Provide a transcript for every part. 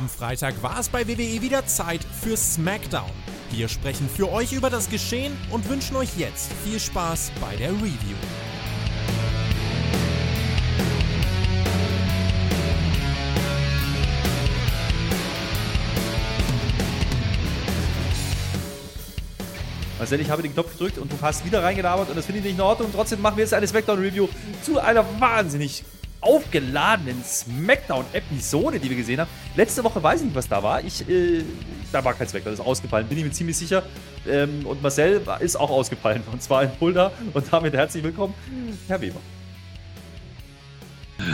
Am Freitag war es bei WWE wieder Zeit für SmackDown. Wir sprechen für euch über das Geschehen und wünschen euch jetzt viel Spaß bei der Review. Marcel, ich habe den Knopf gedrückt und du hast wieder reingelabert und das finde ich nicht in Ordnung. Trotzdem machen wir jetzt eine Smackdown-Review zu einer wahnsinnig aufgeladenen Smackdown-Episode, die wir gesehen haben. Letzte Woche weiß ich nicht, was da war. Ich, äh, da war kein Smackdown, das ist ausgefallen, bin ich mir ziemlich sicher. Ähm, und Marcel ist auch ausgefallen, und zwar in Fulda. Und damit herzlich willkommen, Herr Weber.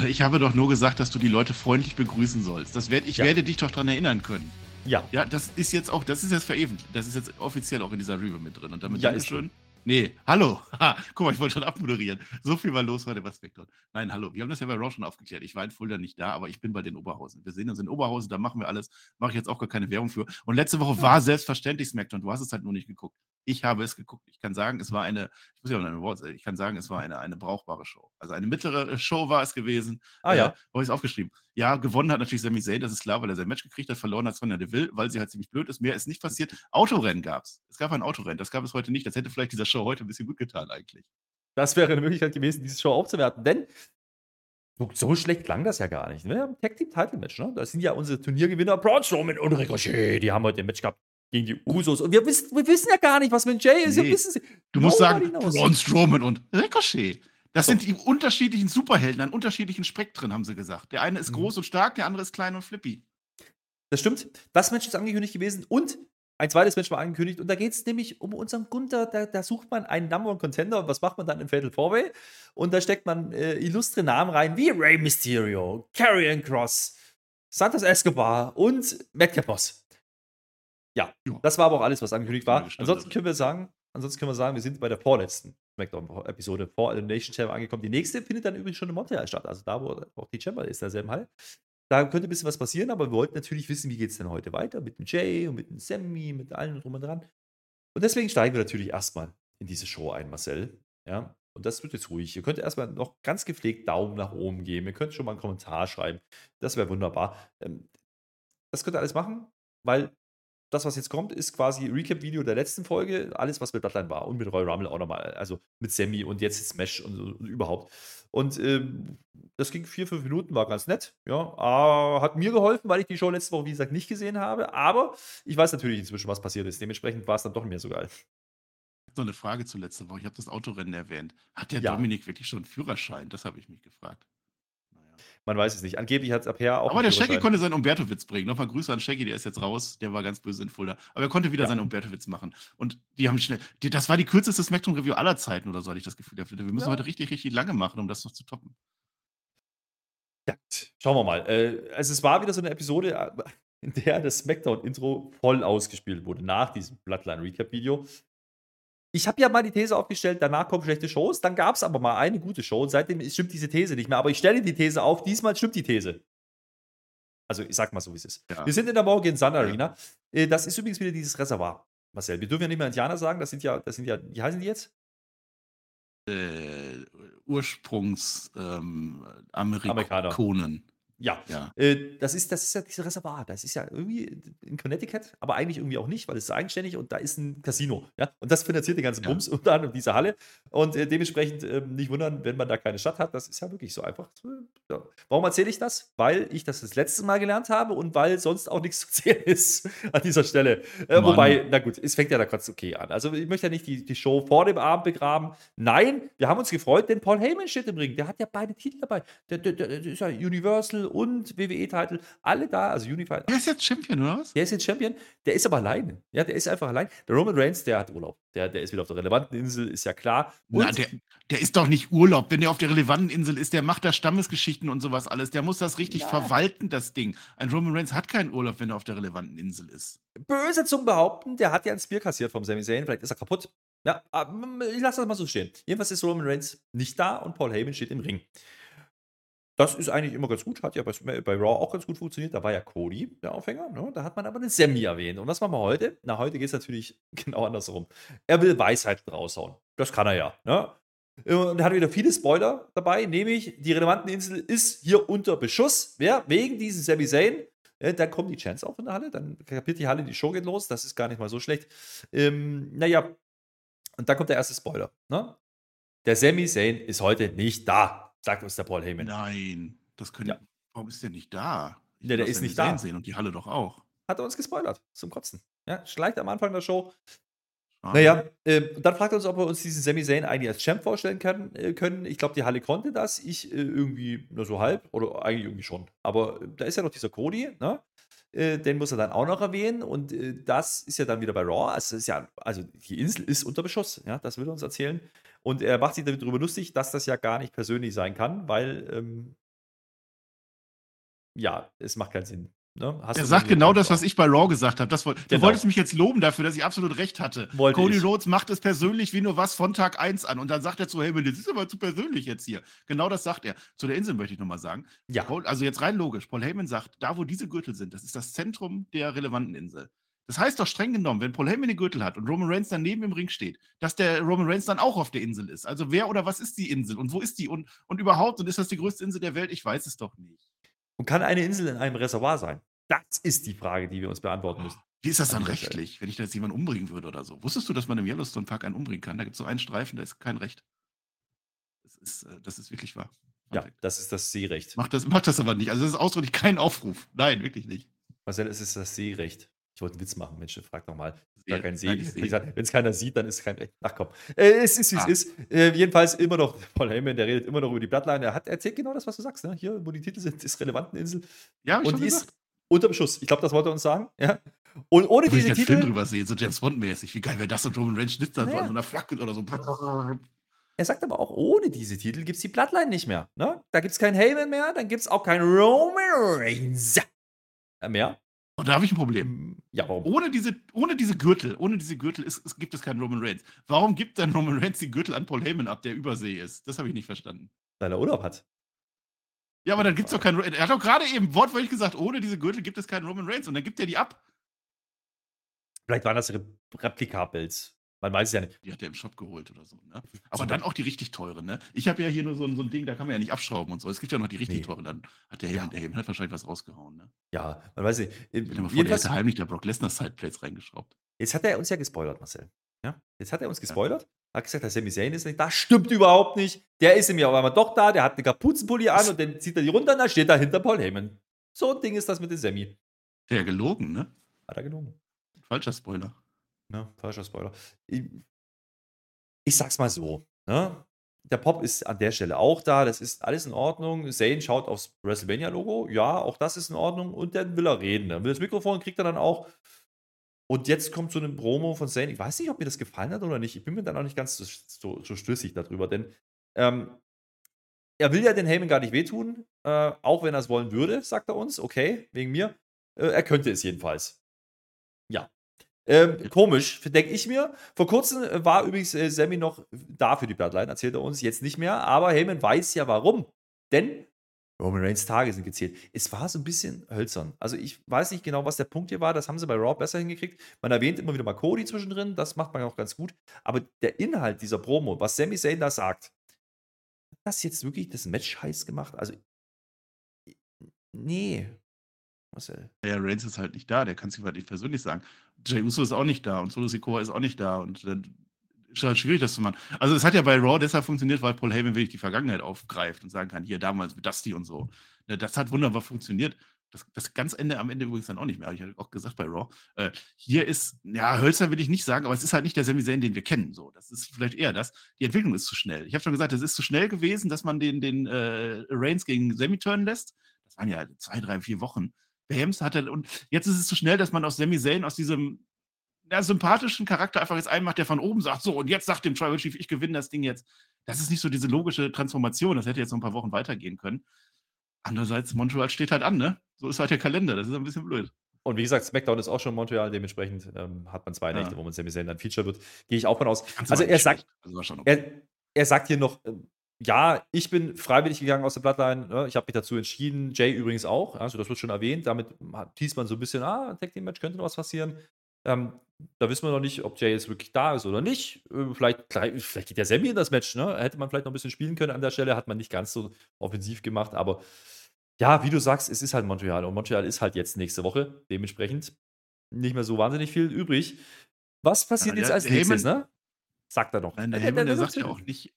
Ich habe doch nur gesagt, dass du die Leute freundlich begrüßen sollst. Das werd, ich ja. werde dich doch daran erinnern können. Ja. Ja, das ist jetzt auch, das ist jetzt verewigt. Das ist jetzt offiziell auch in dieser Review mit drin. Und damit ja, ist schön. Nee, hallo. Ha, guck mal, ich wollte schon abmoderieren. So viel war los heute bei Spectrum. Nein, hallo. Wir haben das ja bei Raw schon aufgeklärt. Ich war in Fulda nicht da, aber ich bin bei den Oberhausen. Wir sehen uns in Oberhausen, da machen wir alles. Mache ich jetzt auch gar keine Werbung für. Und letzte Woche war selbstverständlich SmackDown. Du hast es halt nur nicht geguckt. Ich habe es geguckt. Ich kann sagen, es war eine, ich muss ja mal eine Wort ich kann sagen, es war eine, eine brauchbare Show. Also eine mittlere Show war es gewesen. Ah ja. Äh, habe ich es aufgeschrieben. Ja, gewonnen hat natürlich Sami Zayn, das ist klar, weil er sein Match gekriegt hat. Verloren hat Sonja Deville, weil sie halt ziemlich blöd ist. Mehr ist nicht passiert. Autorennen gab es. Es gab ein Autorennen. Das gab es heute nicht. Das hätte vielleicht dieser Show heute ein bisschen gut getan eigentlich. Das wäre eine Möglichkeit gewesen, diese Show aufzuwerten. Denn so schlecht klang das ja gar nicht. Ne? Wir haben Tag Team Title Match. Ne? Das sind ja unsere Turniergewinner Braun Strowman und Ricochet. Die haben heute ein Match gehabt gegen die Usos. Und wir wissen, wir wissen ja gar nicht, was mit Jay ist. Nee. wissen du musst sagen, Braun Strowman und Ricochet. Das so. sind die unterschiedlichen Superhelden an unterschiedlichen Spektren, haben sie gesagt. Der eine ist mhm. groß und stark, der andere ist klein und flippy. Das stimmt. Das Match ist angekündigt gewesen und ein zweites Match war angekündigt. Und da geht es nämlich um unseren Gunther. Da, da, sucht man einen Number One Contender. Und was macht man dann im Fatal Four Way? Und da steckt man äh, illustre Namen rein, wie Rey Mysterio, Karrion Cross, Santos Escobar und Madcap Boss. Ja, das war aber auch alles, was angekündigt war. Ansonsten können wir sagen, ansonsten können wir sagen, wir sind bei der vorletzten SmackDown-Episode vor Elimination Chamber angekommen. Die nächste findet dann übrigens schon in Montreal statt, also da, wo auch die Chamber ist, derselben Halle. Da könnte ein bisschen was passieren, aber wir wollten natürlich wissen, wie geht es denn heute weiter mit dem Jay und mit dem Sammy, mit allen drum und dran. Und deswegen steigen wir natürlich erstmal in diese Show ein, Marcel. Ja, und das wird jetzt ruhig. Ihr könnt erstmal noch ganz gepflegt Daumen nach oben geben. Ihr könnt schon mal einen Kommentar schreiben. Das wäre wunderbar. Ähm, das könnt ihr alles machen, weil das, was jetzt kommt, ist quasi Recap-Video der letzten Folge. Alles, was mit Bloodline war. Und mit Royal Rumble auch nochmal. Also mit Sammy und jetzt Smash und, und überhaupt. Und ähm, das ging vier, fünf Minuten, war ganz nett. Ja, äh, hat mir geholfen, weil ich die Show letzte Woche, wie gesagt, nicht gesehen habe. Aber ich weiß natürlich inzwischen, was passiert ist. Dementsprechend war es dann doch mehr so geil. Noch eine Frage zu letzter Woche. Ich habe das Autorennen erwähnt. Hat der ja. Dominik wirklich schon einen Führerschein? Das habe ich mich gefragt. Man weiß es nicht. Angeblich hat es Aper auch. Aber der Shaggy konnte seinen Umberto-Witz bringen. Nochmal Grüße an Shaggy, der ist jetzt raus. Der war ganz böse in Fulda. Aber er konnte wieder ja. seinen Umberto-Witz machen. Und die haben schnell. Die, das war die kürzeste Spectrum-Review aller Zeiten oder so, hatte ich das Gefühl. Wir müssen ja. heute richtig, richtig lange machen, um das noch zu toppen. Ja, schauen wir mal. Äh, also, es war wieder so eine Episode, äh, in der das Smackdown-Intro voll ausgespielt wurde, nach diesem Bloodline-Recap-Video. Ich habe ja mal die These aufgestellt, danach kommen schlechte Shows, dann gab es aber mal eine gute Show und seitdem stimmt diese These nicht mehr. Aber ich stelle die These auf, diesmal stimmt die These. Also ich sag mal so, wie es ist. Ja. Wir sind in der Morgan Sun Arena. Ja. Das ist übrigens wieder dieses Reservoir, Marcel. Wir dürfen ja nicht mehr Indianer sagen, das sind ja, das sind ja, wie heißen die jetzt? Äh, Ursprungs ähm, Amerikaner. Ja, ja. Äh, das, ist, das ist ja dieses Reservoir. Das ist ja irgendwie in Connecticut, aber eigentlich irgendwie auch nicht, weil es ist eigenständig und da ist ein Casino. Ja? Und das finanziert den ganzen ja. Bums unter anderem diese Halle. Und äh, dementsprechend äh, nicht wundern, wenn man da keine Stadt hat. Das ist ja wirklich so einfach. Ja. Warum erzähle ich das? Weil ich das das letzte Mal gelernt habe und weil sonst auch nichts zu erzählen ist an dieser Stelle. Äh, wobei, na gut, es fängt ja da ganz okay an. Also ich möchte ja nicht die, die Show vor dem Abend begraben. Nein, wir haben uns gefreut, denn Paul Heyman steht im Ring. Der hat ja beide Titel dabei. Der, der, der ist ja Universal und WWE-Titel, alle da, also Unified. Der ist jetzt Champion, oder was? Der ist jetzt Champion, der ist aber alleine. Ja, der ist einfach allein. Der Roman Reigns, der hat Urlaub. Der, der ist wieder auf der relevanten Insel, ist ja klar. Und Na, der, der ist doch nicht Urlaub. Wenn der auf der relevanten Insel ist, der macht da Stammesgeschichten und sowas alles. Der muss das richtig ja. verwalten, das Ding. Ein Roman Reigns hat keinen Urlaub, wenn er auf der relevanten Insel ist. Böse zum Behaupten, der hat ja ein Spear kassiert vom Sami Zayn. Vielleicht ist er kaputt. Ja, ich lasse das mal so stehen. Jedenfalls ist Roman Reigns nicht da und Paul Heyman steht im Ring. Das ist eigentlich immer ganz gut, hat ja bei, bei Raw auch ganz gut funktioniert. Da war ja Cody der Aufhänger, ne? da hat man aber den Sammy erwähnt. Und was machen wir heute? Na, heute geht es natürlich genau andersrum. Er will Weisheit raushauen. Das kann er ja. Ne? Und hat wieder viele Spoiler dabei, nämlich die relevanten Insel ist hier unter Beschuss. Wer? Wegen diesem Sami Zayn. Äh, dann kommen die Chance auch in der Halle, dann kapiert die Halle, die Show geht los, das ist gar nicht mal so schlecht. Ähm, naja, und dann kommt der erste Spoiler. Ne? Der Sami Zayn ist heute nicht da, sagt uns der Paul Heyman. Nein, das können. Ja. Warum ist der nicht da? Ich ja, der ist nicht da. Sehen und die Halle doch auch. Hat er uns gespoilert, zum Kotzen. Ja, schleicht am Anfang der Show. Ah. Naja, äh, dann fragt er uns, ob wir uns diesen Sami Zayn eigentlich als Champ vorstellen können. Äh, können. Ich glaube, die Halle konnte das. Ich äh, irgendwie nur so halb oder eigentlich irgendwie schon. Aber äh, da ist ja noch dieser Cody, ne? Äh, den muss er dann auch noch erwähnen und äh, das ist ja dann wieder bei Raw. Also, ist ja, also die Insel ist unter Beschuss, ja, das will er uns erzählen. Und er macht sich darüber lustig, dass das ja gar nicht persönlich sein kann, weil ähm, ja, es macht keinen Sinn. Ne? er sagt genau das, was ich bei Raw gesagt habe. Genau. Du wolltest mich jetzt loben dafür, dass ich absolut recht hatte. Wollte Cody ich. Rhodes macht es persönlich wie nur was von Tag 1 an. Und dann sagt er zu Heyman, das ist aber zu persönlich jetzt hier. Genau das sagt er. Zu der Insel möchte ich nochmal sagen. Ja. Paul, also jetzt rein logisch. Paul Heyman sagt, da wo diese Gürtel sind, das ist das Zentrum der relevanten Insel. Das heißt doch streng genommen, wenn Paul Heyman den Gürtel hat und Roman Reigns daneben im Ring steht, dass der Roman Reigns dann auch auf der Insel ist. Also wer oder was ist die Insel und wo ist die und, und überhaupt und ist das die größte Insel der Welt? Ich weiß es doch nicht. Und kann eine Insel in einem Reservoir sein? Das ist die Frage, die wir uns beantworten müssen. Wie ist das dann rechtlich, wenn ich da jetzt jemanden umbringen würde oder so? Wusstest du, dass man im Yellowstone Park einen umbringen kann? Da gibt es so einen Streifen, da ist kein Recht. Das ist, äh, das ist wirklich wahr. Ja, das ist das Seerecht. Macht das, macht das aber nicht. Also, das ist ausdrücklich kein Aufruf. Nein, wirklich nicht. Marcel, es ist das Seerecht. Ich wollte einen Witz machen, Mensch, frag doch mal. Gar kein See. Wenn es keiner sieht, dann ist es kein Recht. Ach komm. Äh, es ist, wie ah. es ist. Äh, jedenfalls immer noch, Paul Heyman, der redet immer noch über die Bloodline. Er hat erzählt genau das, was du sagst. Ne? Hier, wo die Titel sind, ist relevanten Insel. Ja, ich Und die ist unter Beschuss. Ich glaube, das wollte er uns sagen. Ja. Und ohne diese Titel. Film drüber sehen, so James Bond-mäßig. Wie geil wäre das, und Roman Reigns schnitzt dann naja. so an so einer Flagge oder so. Er sagt aber auch, ohne diese Titel gibt es die Bloodline nicht mehr. Ne? Da gibt es keinen Heyman mehr, dann gibt es auch keinen Roman Reigns mehr. Und da habe ich ein Problem. Ja, warum? Ohne diese, ohne diese Gürtel, ohne diese Gürtel ist, ist, gibt es keinen Roman Reigns. Warum gibt dann Roman Reigns die Gürtel an Paul Heyman ab, der Übersee ist? Das habe ich nicht verstanden. Weil er Urlaub hat. Ja, aber dann gibt es doch keinen. Er hat doch gerade eben wortwörtlich gesagt, ohne diese Gürtel gibt es keinen Roman Reigns und dann gibt er die ab. Vielleicht waren das Replikabilds. Man weiß es ja nicht. Die hat er im Shop geholt oder so, ne? Aber dann auch die richtig teure, ne? Ich habe ja hier nur so, so, ein Ding, da kann man ja nicht abschrauben und so. Es gibt ja noch die richtig nee. teure. Dann hat der, ja. der Heyman hat wahrscheinlich was rausgehauen, ne? Ja, man weiß nicht. Stell dir mal vor, der hat heimlich der Brock Lesnar Sideplates reingeschraubt. Jetzt hat er uns ja gespoilert, Marcel. Ja? Jetzt hat er uns gespoilert. Ja. Hat gesagt, der Sami Zayn ist nicht da. Stimmt überhaupt nicht. Der ist ja auf einmal doch da. Der hat eine Kapuzenpulli an und dann zieht er die runter und dann steht da hinter Paul Heyman. So ein Ding ist das mit dem Sami. Der gelogen, ne? Hat er gelogen. Falscher Spoiler. Ja, falscher Spoiler. Ich, ich sag's mal so. Ne? Der Pop ist an der Stelle auch da. Das ist alles in Ordnung. Zane schaut aufs WrestleMania-Logo. Ja, auch das ist in Ordnung. Und dann will er reden. Dann will das Mikrofon, kriegt er dann auch. Und jetzt kommt so ein Promo von Zane. Ich weiß nicht, ob mir das gefallen hat oder nicht. Ich bin mir dann auch nicht ganz so, so, so stößig darüber, denn ähm, er will ja den Heyman gar nicht wehtun, äh, auch wenn er es wollen würde, sagt er uns. Okay, wegen mir. Äh, er könnte es jedenfalls. Ja. Ähm, komisch, denke ich mir. Vor kurzem äh, war übrigens äh, Sammy noch da für die Bloodline, erzählt er uns, jetzt nicht mehr. Aber Heyman weiß ja warum. Denn Roman Reigns Tage sind gezählt. Es war so ein bisschen hölzern. Also ich weiß nicht genau, was der Punkt hier war. Das haben sie bei Raw besser hingekriegt. Man erwähnt immer wieder mal Cody zwischendrin. Das macht man auch ganz gut. Aber der Inhalt dieser Promo, was Sami Zayn da sagt, hat das jetzt wirklich das Match heiß gemacht? Also nee. Marcel. Ja, Reigns ist halt nicht da. Der kann es halt nicht persönlich sagen. Jay Uso ist auch nicht da und Solo Sikoa ist auch nicht da. Und dann ist halt schwierig, das zu machen. Also es hat ja bei Raw deshalb funktioniert, weil Paul Heyman wirklich die Vergangenheit aufgreift und sagen kann, hier damals mit Dusty und so. Ne, das hat wunderbar funktioniert. Das, das ganz Ende am Ende übrigens dann auch nicht mehr, habe ich ja auch gesagt bei Raw. Äh, hier ist, ja, Hölzer will ich nicht sagen, aber es ist halt nicht der Sami Zayn, den wir kennen. So, das ist vielleicht eher das. Die Entwicklung ist zu schnell. Ich habe schon gesagt, es ist zu schnell gewesen, dass man den, den äh, Reigns gegen Sami turnen lässt. Das waren ja zwei, drei, vier Wochen. Behemst hatte und jetzt ist es zu schnell, dass man aus Sami Zayn aus diesem ja, sympathischen Charakter einfach jetzt einmacht, der von oben sagt, so, und jetzt sagt dem Tribal Chief, ich gewinne das Ding jetzt. Das ist nicht so diese logische Transformation. Das hätte jetzt noch ein paar Wochen weitergehen können. Andererseits, Montreal steht halt an, ne? So ist halt der Kalender. Das ist ein bisschen blöd. Und wie gesagt, SmackDown ist auch schon Montreal, dementsprechend ähm, hat man zwei ja. Nächte, wo man Sami Zayn dann Feature wird. Gehe ich auch von aus. Also er sagt, also er, er, sagt hier noch, äh, ja, ich bin freiwillig gegangen aus der Bloodline. Ne? Ich habe mich dazu entschieden. Jay übrigens auch. Also das wird schon erwähnt. Damit teast man so ein bisschen, ah, Tag Team Match könnte noch was passieren. Ähm, da wissen wir noch nicht, ob Jay jetzt wirklich da ist oder nicht. Äh, vielleicht, vielleicht geht der Sammy in das Match. Ne? Hätte man vielleicht noch ein bisschen spielen können an der Stelle. Hat man nicht ganz so offensiv gemacht. Aber Ja, wie du sagst, es ist halt Montreal und Montreal ist halt jetzt nächste Woche. Dementsprechend nicht mehr so wahnsinnig viel übrig. Was passiert ja, jetzt als nächstes, Heyman, ne? Sagt er doch. Nein, der, der Heyman, der sagt ja auch nicht,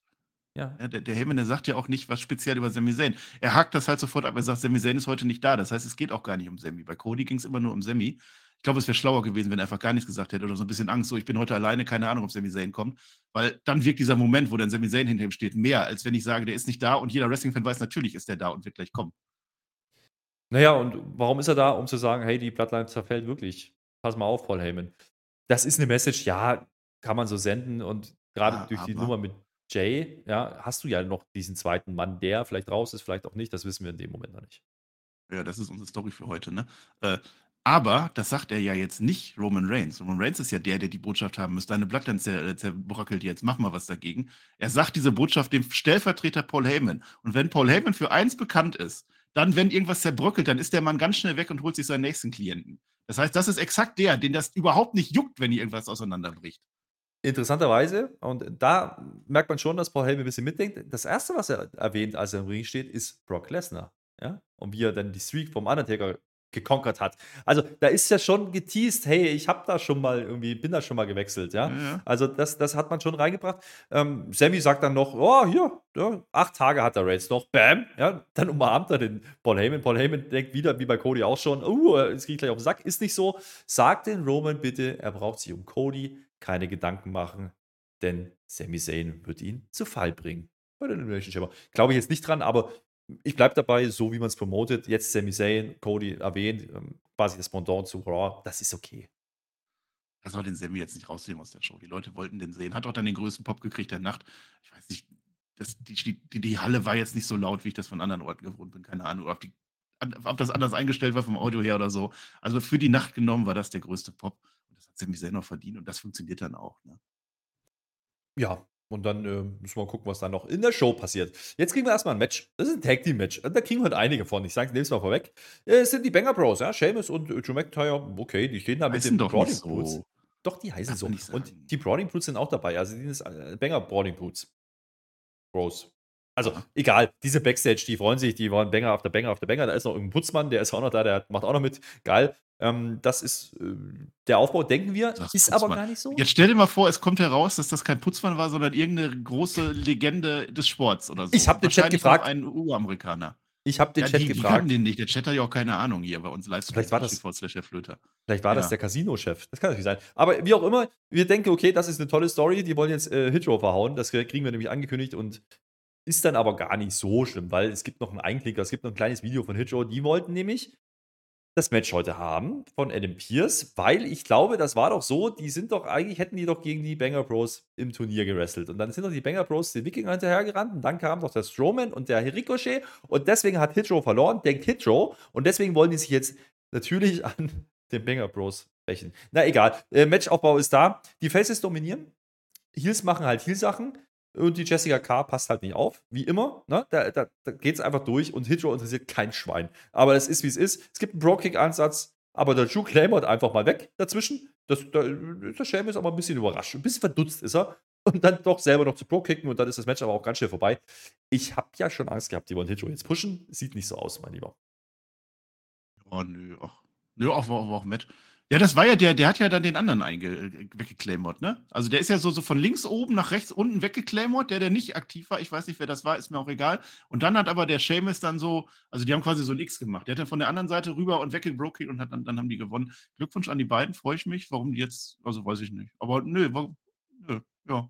ja. ja. der, der Heyman, der sagt ja auch nicht was speziell über Sami Zayn. Er hakt das halt sofort ab. Er sagt, Sami Zayn ist heute nicht da. Das heißt, es geht auch gar nicht um Sami. Bei Cody ging es immer nur um Sami. Ich glaube, es wäre schlauer gewesen, wenn er einfach gar nichts gesagt hätte oder so ein bisschen Angst. So, ich bin heute alleine, keine Ahnung, ob Sami Zayn kommt. Weil dann wirkt dieser Moment, wo dann Sami Zayn hinter ihm steht, mehr, als wenn ich sage, der ist nicht da und jeder Wrestling-Fan weiß, natürlich ist der da und wird gleich kommen. Naja, und warum ist er da? Um zu sagen, hey, die Bloodline zerfällt wirklich. Pass mal auf, Paul Heyman. Das ist eine Message, ja, kann man so senden und gerade ja, durch die Nummer mit Jay, ja, hast du ja noch diesen zweiten Mann, der vielleicht raus ist, vielleicht auch nicht. Das wissen wir in dem Moment noch nicht. Ja, das ist unsere Story für heute, ne? Äh, aber das sagt er ja jetzt nicht Roman Reigns. Roman Reigns ist ja der, der die Botschaft haben muss. Deine Bloodline zer zerbröckelt jetzt, mach mal was dagegen. Er sagt diese Botschaft dem Stellvertreter Paul Heyman. Und wenn Paul Heyman für eins bekannt ist, dann, wenn irgendwas zerbröckelt, dann ist der Mann ganz schnell weg und holt sich seinen nächsten Klienten. Das heißt, das ist exakt der, den das überhaupt nicht juckt, wenn irgendwas auseinanderbricht. Interessanterweise, und da merkt man schon, dass Paul Heyman ein bisschen mitdenkt. Das erste, was er erwähnt, als er im Ring steht, ist Brock Lesnar. Ja? Und wie er dann die Streak vom Undertaker gekonkert hat. Also da ist ja schon geteased, hey, ich habe da schon mal irgendwie, bin da schon mal gewechselt, ja. ja. Also das, das hat man schon reingebracht. Ähm, Sammy sagt dann noch, oh, hier, ja, acht Tage hat der Reigns noch, bam, ja, dann umarmt er den Paul Heyman. Paul Heyman denkt wieder, wie bei Cody auch schon, uh, es geht gleich auf den Sack, ist nicht so. Sagt den Roman bitte, er braucht sich um Cody keine Gedanken machen, denn Sami Zayn wird ihn zu Fall bringen. Bei der Elimination Chamber. Glaube ich jetzt nicht dran, aber ich bleibe dabei, so wie man es promotet. Jetzt Sami Zayn, Cody erwähnt, ähm, quasi das Pendant zu Raw, das ist okay. Das soll den Sammy jetzt nicht rausnehmen aus der Show. Die Leute wollten den sehen. Hat auch dann den größten Pop gekriegt der Nacht. Ich weiß nicht, das, die, die, die Halle war jetzt nicht so laut, wie ich das von anderen Orten gewohnt bin. Keine Ahnung, ob, die, ob das anders eingestellt war vom Audio her oder so. Also für die Nacht genommen war das der größte Pop. Hat Zayn noch verdient. Und das funktioniert dann auch. Ne? Ja, und dann äh, müssen wir gucken, was dann noch in der Show passiert. Jetzt kriegen wir erstmal ein Match. Das ist ein Tag Team Match. Da kriegen wir heute einige von. Ich sage es mal vorweg. Es sind die Banger Bros, ja. Seamus und äh, Drew McIntyre. Okay, die stehen da mit den Brawling Boots. So. Doch, die heißen so. Und die Brawling Boots sind auch dabei. Also die sind äh, Banger Brawling Boots. Bros. Also, egal, diese Backstage, die freuen sich, die waren Banger auf der Banger auf der Banger. Da ist noch irgendein Putzmann, der ist auch noch da, der macht auch noch mit. Geil. Ähm, das ist äh, der Aufbau, denken wir, das ist Putzmann. aber gar nicht so. Jetzt stell dir mal vor, es kommt heraus, dass das kein Putzmann war, sondern irgendeine große Legende des Sports oder so. Ich habe den Chat gefragt. Ein U-Amerikaner. Ich habe den ja, Chat die, gefragt. Die den nicht. Der Chat hat ja auch keine Ahnung hier bei uns live Vielleicht war das, vielleicht war ja. das der Casino-Chef. Das kann natürlich sein. Aber wie auch immer, wir denken, okay, das ist eine tolle Story. Die wollen jetzt äh, Hitro verhauen. Das kriegen wir nämlich angekündigt und ist dann aber gar nicht so schlimm, weil es gibt noch einen Einklicker, es gibt noch ein kleines Video von Hitro. Die wollten nämlich das Match heute haben von Adam Pierce, weil ich glaube, das war doch so, die sind doch eigentlich, hätten die doch gegen die Banger Bros im Turnier gewrestelt. Und dann sind doch die Banger Bros den Wikinger hinterhergerannt und dann kam doch der Strowman und der Ricochet und deswegen hat Hitro verloren, denkt Hitro und deswegen wollen die sich jetzt natürlich an den Banger Bros rächen. Na egal, äh, Matchaufbau ist da. Die Faces dominieren. Heels machen halt Heal-Sachen. Und die Jessica K. passt halt nicht auf, wie immer. Ne? Da, da, da geht es einfach durch und Hitro interessiert kein Schwein. Aber es ist, wie es ist. Es gibt einen Bro-Kick-Ansatz, aber der Drew claimert einfach mal weg dazwischen. Das, da, der Shame ist aber ein bisschen überrascht. Ein bisschen verdutzt ist er. Und dann doch selber noch zu Pro-Kicken und dann ist das Match aber auch ganz schnell vorbei. Ich habe ja schon Angst gehabt, die wollen Hitro jetzt pushen. Sieht nicht so aus, mein Lieber. Oh, nö. Ach, nö, auch, auch, auch Match. Ja, das war ja der, der hat ja dann den anderen weggeclaimert, ne? Also der ist ja so, so von links oben nach rechts unten weggeclaimert, der, der nicht aktiv war. Ich weiß nicht, wer das war, ist mir auch egal. Und dann hat aber der Seamus dann so, also die haben quasi so ein X gemacht. Der hat dann von der anderen Seite rüber und weggebroken und hat dann, dann haben die gewonnen. Glückwunsch an die beiden, freue ich mich. Warum die jetzt, also weiß ich nicht. Aber nö, warum, nö, ja.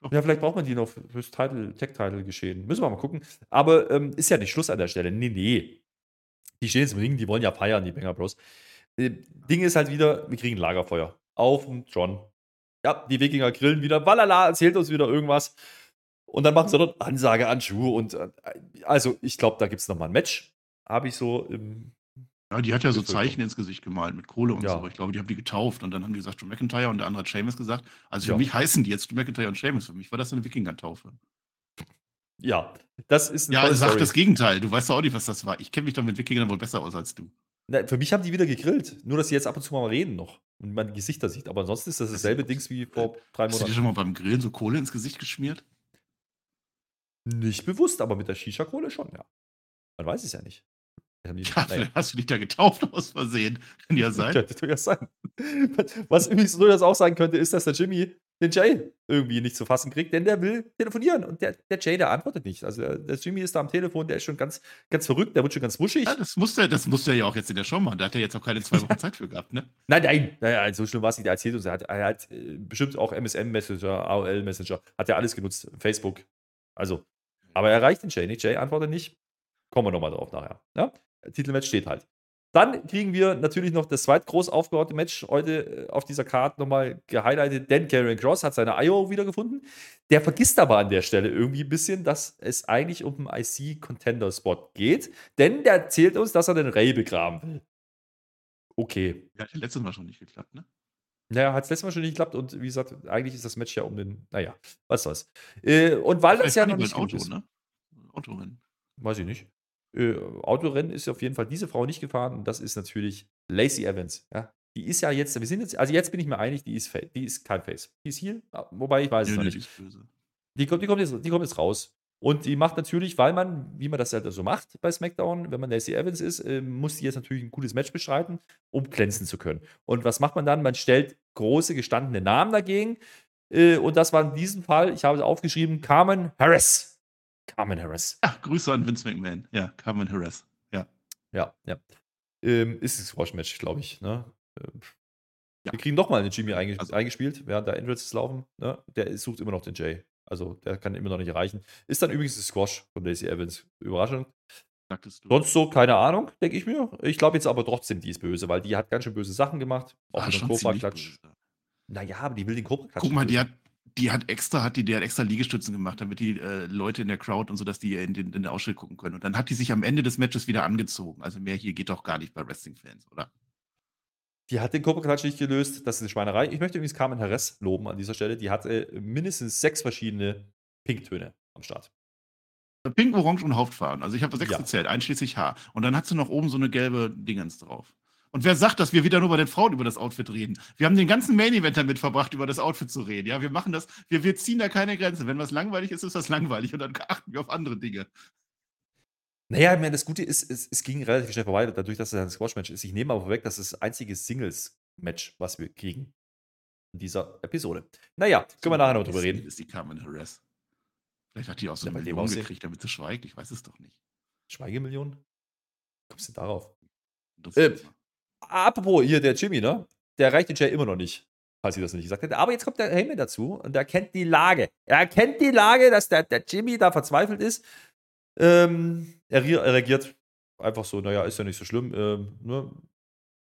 Doch. Ja, vielleicht braucht man die noch fürs Tech-Title-Geschehen. Müssen wir mal gucken. Aber ähm, ist ja nicht Schluss an der Stelle. Nee, nee. Die stehen jetzt im Ring, die wollen ja feiern, die Banger Bros. Äh, Ding ist halt wieder, wir kriegen Lagerfeuer. Auf dem John. Ja, die Wikinger grillen wieder. Walala, erzählt uns wieder irgendwas. Und dann machen sie dort Ansage an Schuh. Und äh, also, ich glaube, da gibt es nochmal ein Match. Habe ich so im. Ja, die hat ja so Zeichen ins Gesicht gemalt mit Kohle und ja. so. Ich glaube, die haben die getauft und dann haben die gesagt, Drew McIntyre und der andere hat Seamus gesagt. Also für ja. mich heißen die jetzt Drew McIntyre und Seamus. Für mich war das eine Wikinger-Taufe. Ja, das ist eine Ja, sag das Gegenteil. Du weißt doch auch nicht, was das war. Ich kenne mich doch mit Wikingern wohl besser aus als du. Na, für mich haben die wieder gegrillt. Nur, dass sie jetzt ab und zu mal reden noch und man Gesichter sieht. Aber ansonsten ist das dasselbe Ding wie vor drei Monaten. Hast du dir schon mal beim Grillen so Kohle ins Gesicht geschmiert? Nicht bewusst, aber mit der Shisha-Kohle schon, ja. Man weiß es ja nicht. Die, ja, hast du dich da getauft aus Versehen. Kann ja sein. Könnte ja sein. Was übrigens durchaus auch sein könnte, ist, dass der Jimmy den Jay irgendwie nicht zu fassen kriegt, denn der will telefonieren und der, der Jay, der antwortet nicht. Also der, der, Jimmy ist da am Telefon, der ist schon ganz, ganz verrückt, der wird schon ganz wuschig. Ja, das musste, das musste er ja auch jetzt in der Show machen. Da hat er jetzt auch keine zwei Wochen Zeit für gehabt, ne? Nein, nein, naja, so schlimm war es nicht. Er erzählt uns, er hat, er hat äh, bestimmt auch MSM Messenger, AOL Messenger, hat er alles genutzt, Facebook. Also, aber er erreicht den Jay nicht. Jay antwortet nicht. Kommen wir nochmal drauf nachher. Ja? Titelmatch steht halt. Dann kriegen wir natürlich noch das zweitgroß aufgebaute Match heute äh, auf dieser Karte nochmal gehighlightet, denn Karen Cross hat seine IO wiedergefunden. Der vergisst aber an der Stelle irgendwie ein bisschen, dass es eigentlich um einen IC-Contender-Spot geht, denn der erzählt uns, dass er den Ray begraben will. Okay. Ja, hat letztes Mal schon nicht geklappt, ne? Naja, hat es letztes Mal schon nicht geklappt und wie gesagt, eigentlich ist das Match ja um den, naja, was soll's. Äh, und weil das ja noch nicht Auto, ist, ne? Autorennen. Weiß ich nicht äh, Autorennen ist auf jeden Fall diese Frau nicht gefahren und das ist natürlich Lacey Evans. Ja? Die ist ja jetzt, wir sind jetzt, also jetzt bin ich mir einig, die ist, die ist kein Face. Die ist hier, ah, wobei ich weiß es noch nicht. Die kommt, die, kommt jetzt, die kommt jetzt raus. Und die macht natürlich, weil man, wie man das halt so macht bei SmackDown, wenn man Lacey Evans ist, äh, muss die jetzt natürlich ein gutes Match bestreiten, um glänzen zu können. Und was macht man dann? Man stellt große gestandene Namen dagegen. Äh, und das war in diesem Fall, ich habe es aufgeschrieben, Carmen Harris. Carmen Harris. Ach, Grüße an Vince McMahon. Ja, Carmen Harris. Ja. Ja, ja. Ähm, ist das Squash-Match, glaube ich. Ne? Ähm, ja. Wir kriegen nochmal einen Jimmy einges also. eingespielt, während der Androids laufen. Ne? Der sucht immer noch den Jay. Also der kann immer noch nicht erreichen. Ist dann übrigens das Squash von Lacey Evans. Überraschung. Sagtest du. Sonst so, keine Ahnung, denke ich mir. Ich glaube jetzt aber trotzdem, die ist böse, weil die hat ganz schön böse Sachen gemacht. Auch ah, mit dem Cobra-Klatsch. Naja, aber die will den Cobra-Klatsch. Guck mal, die hat, die hat extra, hat die, die hat extra Liegestützen gemacht, damit die äh, Leute in der Crowd und so, dass die in den, in den Ausschnitt gucken können. Und dann hat die sich am Ende des Matches wieder angezogen. Also mehr hier geht doch gar nicht bei Wrestling-Fans, oder? Die hat den Kupferklatsch nicht gelöst. Das ist eine Schweinerei. Ich möchte übrigens Carmen Harris loben an dieser Stelle. Die hatte mindestens sechs verschiedene Pinktöne am Start. Pink, Orange und Hauptfarben. Also ich habe sechs ja. gezählt, einschließlich Haar. Und dann hat sie noch oben so eine gelbe Dingens drauf. Und wer sagt, dass wir wieder nur bei den Frauen über das Outfit reden? Wir haben den ganzen Main Event damit verbracht, über das Outfit zu reden. Ja, wir machen das, wir, wir ziehen da keine Grenze. Wenn was langweilig ist, ist das langweilig und dann achten wir auf andere Dinge. Naja, ich meine, das Gute ist, es, es ging relativ schnell vorbei, dadurch, dass es ein Squash-Match ist. Ich nehme aber vorweg, das ist das einzige Singles-Match, was wir kriegen in dieser Episode. Naja, können wir nachher noch drüber reden. ist die Carmen Harris. Vielleicht hat die auch so eine Million gekriegt, damit sie schweigt. Ich weiß es doch nicht. Schweigemillion? Kommst du darauf? Äh, apropos hier der Jimmy, ne? Der erreicht den Jay immer noch nicht, falls ich das nicht gesagt hätte. Aber jetzt kommt der Heyman dazu und er kennt die Lage. Er erkennt die Lage, dass der, der Jimmy da verzweifelt ist. Ähm, er, er, reagiert einfach so, naja, ist ja nicht so schlimm. Ähm, ne?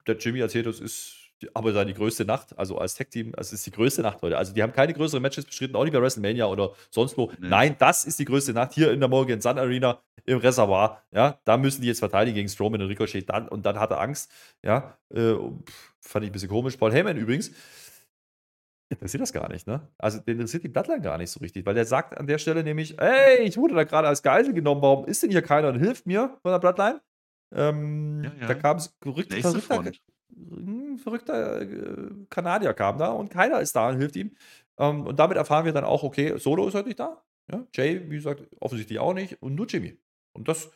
Der Jimmy erzählt uns, ist aber dann die größte Nacht, also als Tech-Team, es ist die größte Nacht heute. Also die haben keine größeren Matches bestritten, auch nicht bei WrestleMania oder sonst wo. Nee. Nein, das ist die größte Nacht hier in der Morgan Sun Arena im Reservoir. Ja, da müssen die jetzt verteidigen gegen Strowman und Ricochet. Dann, und dann hat er Angst. Ja, äh, fand ich ein bisschen komisch. Paul Heyman übrigens interessiert das gar nicht, ne? Also den interessiert die Bloodline gar nicht so richtig, weil der sagt an der Stelle nämlich, ey, ich wurde da gerade als Geisel genommen, warum ist denn hier keiner und hilft mir von der Bloodline? Ähm, ja, ja. Da kam es verrückt, verrückter, ein verrückter äh, Kanadier kam da und keiner ist da und hilft ihm. Ähm, und damit erfahren wir dann auch, okay, Solo ist heute nicht da. Ja? Jay, wie gesagt, offensichtlich auch nicht und nur Jimmy. Und das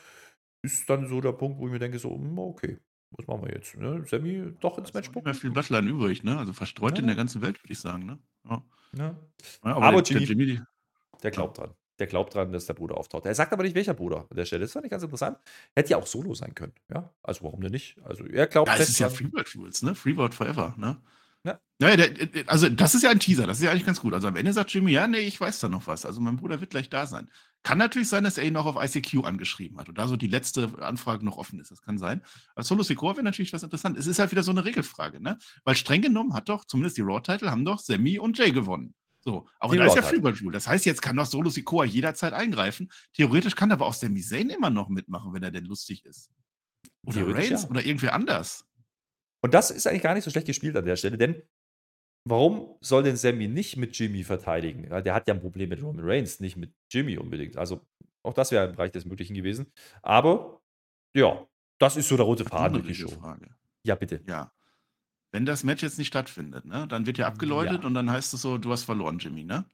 ist dann so der Punkt, wo ich mir denke, so, hm, okay, was machen wir jetzt? Ne? Sammy doch ins Match Nicht mehr viel Bloodline übrig, ne? Also verstreut ja. in der ganzen Welt, würde ich sagen, ne? Ja. ja. aber, aber der, Jimmy, der, Jimmy, der glaubt dran der glaubt dran, dass der Bruder auftaucht. Er sagt aber nicht, welcher Bruder an der Stelle. Das fand ich ganz interessant. Hätte ja auch Solo sein können. Ja, also warum denn nicht? Also er glaubt. Ja, das ist ja Freebird Rules, ne? Freebird Forever, ne? Ja. ja der, also das ist ja ein Teaser, das ist ja eigentlich ganz gut. Also am Ende sagt Jimmy, ja, nee, ich weiß da noch was. Also mein Bruder wird gleich da sein. Kann natürlich sein, dass er ihn noch auf ICQ angeschrieben hat und da so die letzte Anfrage noch offen ist. Das kann sein. Aber Solo Secor wäre natürlich was interessant. Es ist halt wieder so eine Regelfrage, ne? Weil streng genommen hat doch, zumindest die Raw-Title, haben doch Sammy und Jay gewonnen. So, aber da ist ja Freebird Rule. Das heißt, jetzt kann doch Solo Sikoa jederzeit eingreifen. Theoretisch kann aber auch Sami Zayn immer noch mitmachen, wenn er denn lustig ist. Oder Reigns ja. oder irgendwer anders. Und das ist eigentlich gar nicht so schlecht gespielt an der Stelle, denn warum soll denn Sammy nicht mit Jimmy verteidigen? Der hat ja ein Problem mit Roman Reigns, nicht mit Jimmy unbedingt. Also auch das wäre im Bereich des Möglichen gewesen. Aber ja, das ist so der rote Faden Show. Frage. Ja, bitte. Ja. Wenn das Match jetzt nicht stattfindet, ne, dann wird ja abgeläutet ja. und dann heißt es so, du hast verloren, Jimmy, ne?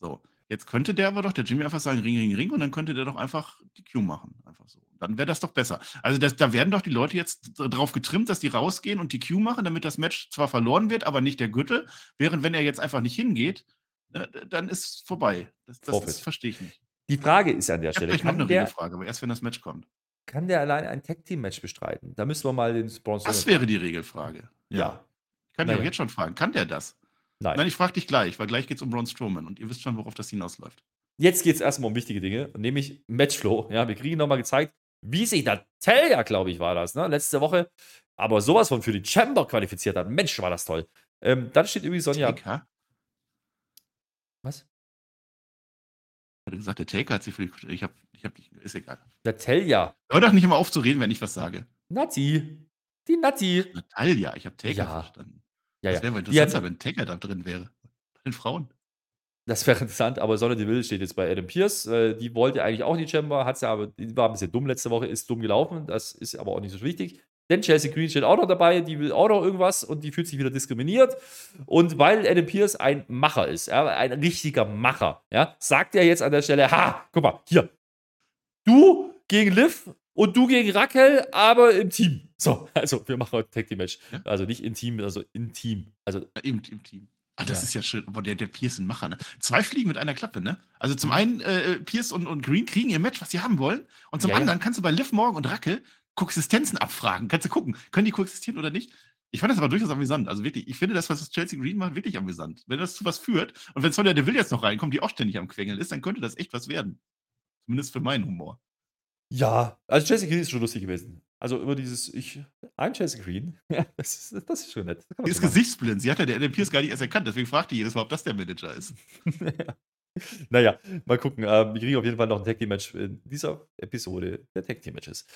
So. Jetzt könnte der aber doch, der Jimmy einfach sagen, Ring, Ring, Ring und dann könnte der doch einfach die Q machen. Einfach so. Dann wäre das doch besser. Also das, da werden doch die Leute jetzt drauf getrimmt, dass die rausgehen und die Q machen, damit das Match zwar verloren wird, aber nicht der Gürtel. Während wenn er jetzt einfach nicht hingeht, ne, dann ist vorbei. Das, das verstehe ich nicht. Die Frage ist an der Stelle. Ich habe noch eine Frage, aber erst wenn das Match kommt. Kann der allein ein Tag-Team-Match bestreiten? Da müssen wir mal den Sponsor. Das wäre die Regelfrage. Ja. ja. Ich kann naja. auch jetzt schon fragen. Kann der das? Nein. Nein, ich frage dich gleich, weil gleich geht es um Braun Strowman und ihr wisst schon, worauf das hinausläuft. Jetzt geht es erstmal um wichtige Dinge, nämlich Matchflow. Ja, wir kriegen nochmal gezeigt, wie sich der Talia, glaube ich, war das, ne? letzte Woche, aber sowas von für die Chamber qualifiziert hat. Mensch, war das toll. Ähm, dann steht irgendwie Sonja. Taker? Was? Hat er gesagt, der Taker hat sich für die. Ich habe, ich habe, ist egal. Der Talia. Hör doch nicht immer auf zu reden, wenn ich was sage. Nati. Die Nati. Natalia, ich habe Taker ja. verstanden. Ja, ja. Das wäre interessant, wenn Taker da drin wäre. Bei den Frauen. Das wäre interessant, aber Sonne Deville steht jetzt bei Adam Pierce. Äh, die wollte eigentlich auch in die Chamber, hat sie aber, die war ein bisschen dumm letzte Woche, ist dumm gelaufen. Das ist aber auch nicht so wichtig. Denn Chelsea Green steht auch noch dabei, die will auch noch irgendwas und die fühlt sich wieder diskriminiert. Und weil Adam Pierce ein Macher ist, ja, ein richtiger Macher, ja, sagt er jetzt an der Stelle: Ha, guck mal, hier, du gegen Liv und du gegen Raquel, aber im Team. So, also wir machen heute Tag Team Match. Ja? Also nicht im Team, also im Team. Also ja, im, im Team. Ah, das ja. ist ja schön. Boah, der, der Pierce ein Macher, ne? Zwei Fliegen mit einer Klappe, ne? Also zum mhm. einen, äh, Pierce und, und Green kriegen ihr Match, was sie haben wollen. Und zum anderen kannst du bei Liv Morgan und Rackel Koexistenzen abfragen. Kannst du gucken, können die koexistieren oder nicht? Ich fand das aber durchaus amüsant. Also wirklich, ich finde das, was Chelsea Green macht, wirklich amüsant. Wenn das zu was führt und wenn Sonja Deville jetzt noch reinkommt, die auch ständig am Quengeln ist, dann könnte das echt was werden. Zumindest für meinen Humor. Ja, also Chelsea Green ist schon lustig gewesen. Also über dieses, ich, I'm Chelsea Green. das, ist, das ist schon nett. Die ist gesichtsblind. Sie hat ja der Adam Pierce gar nicht erst erkannt. Deswegen fragt die jedes Mal, ob das der Manager ist. naja, mal gucken. Ähm, wir kriegen auf jeden Fall noch ein Tag Team Match in dieser Episode der Tag Team Matches.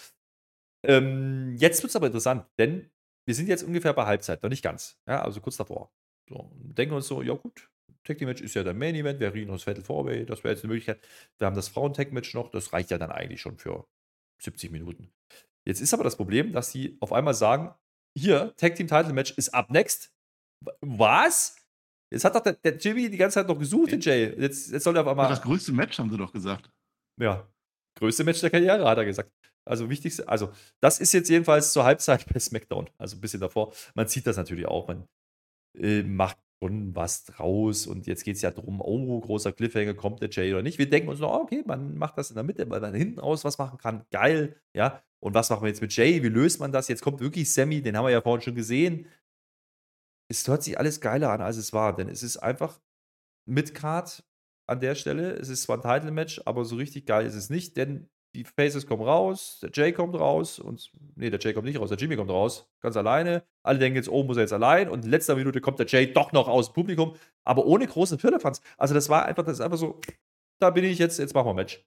Ähm, jetzt wird es aber interessant, denn wir sind jetzt ungefähr bei Halbzeit, noch nicht ganz. Ja, also kurz davor. So, denken uns so, ja gut, Tag Team Match ist ja der Main Event, wir reden uns Fatal Fourway, das wäre jetzt eine Möglichkeit. Wir haben das Frauen Tag Match noch, das reicht ja dann eigentlich schon für 70 Minuten. Jetzt ist aber das Problem, dass sie auf einmal sagen: Hier, Tag Team Title Match ist up next. Was? Jetzt hat doch der, der Jimmy die ganze Zeit noch gesucht, den Jay. Jetzt, jetzt soll er auf einmal. Das größte Match, haben sie doch gesagt. Ja. Größte Match der Karriere, hat er gesagt. Also wichtigste, also das ist jetzt jedenfalls zur Halbzeit bei SmackDown, also ein bisschen davor. Man sieht das natürlich auch, man äh, macht schon was draus und jetzt geht es ja darum, oh, großer Cliffhanger, kommt der Jay oder nicht. Wir denken uns noch, okay, man macht das in der Mitte, weil man hinten raus was machen kann, geil, ja. Und was machen wir jetzt mit Jay? Wie löst man das? Jetzt kommt wirklich Sammy, den haben wir ja vorhin schon gesehen. Es hört sich alles geiler an, als es war, denn es ist einfach mit Card an der Stelle. Es ist zwar ein Title-Match, aber so richtig geil ist es nicht, denn die Faces kommen raus, der Jay kommt raus und nee, der Jay kommt nicht raus, der Jimmy kommt raus, ganz alleine. Alle denken jetzt, oh, muss er jetzt allein und in letzter Minute kommt der Jay doch noch aus dem Publikum, aber ohne großen Firlefanz. Also das war einfach, das ist einfach so, da bin ich jetzt, jetzt machen wir ein Match.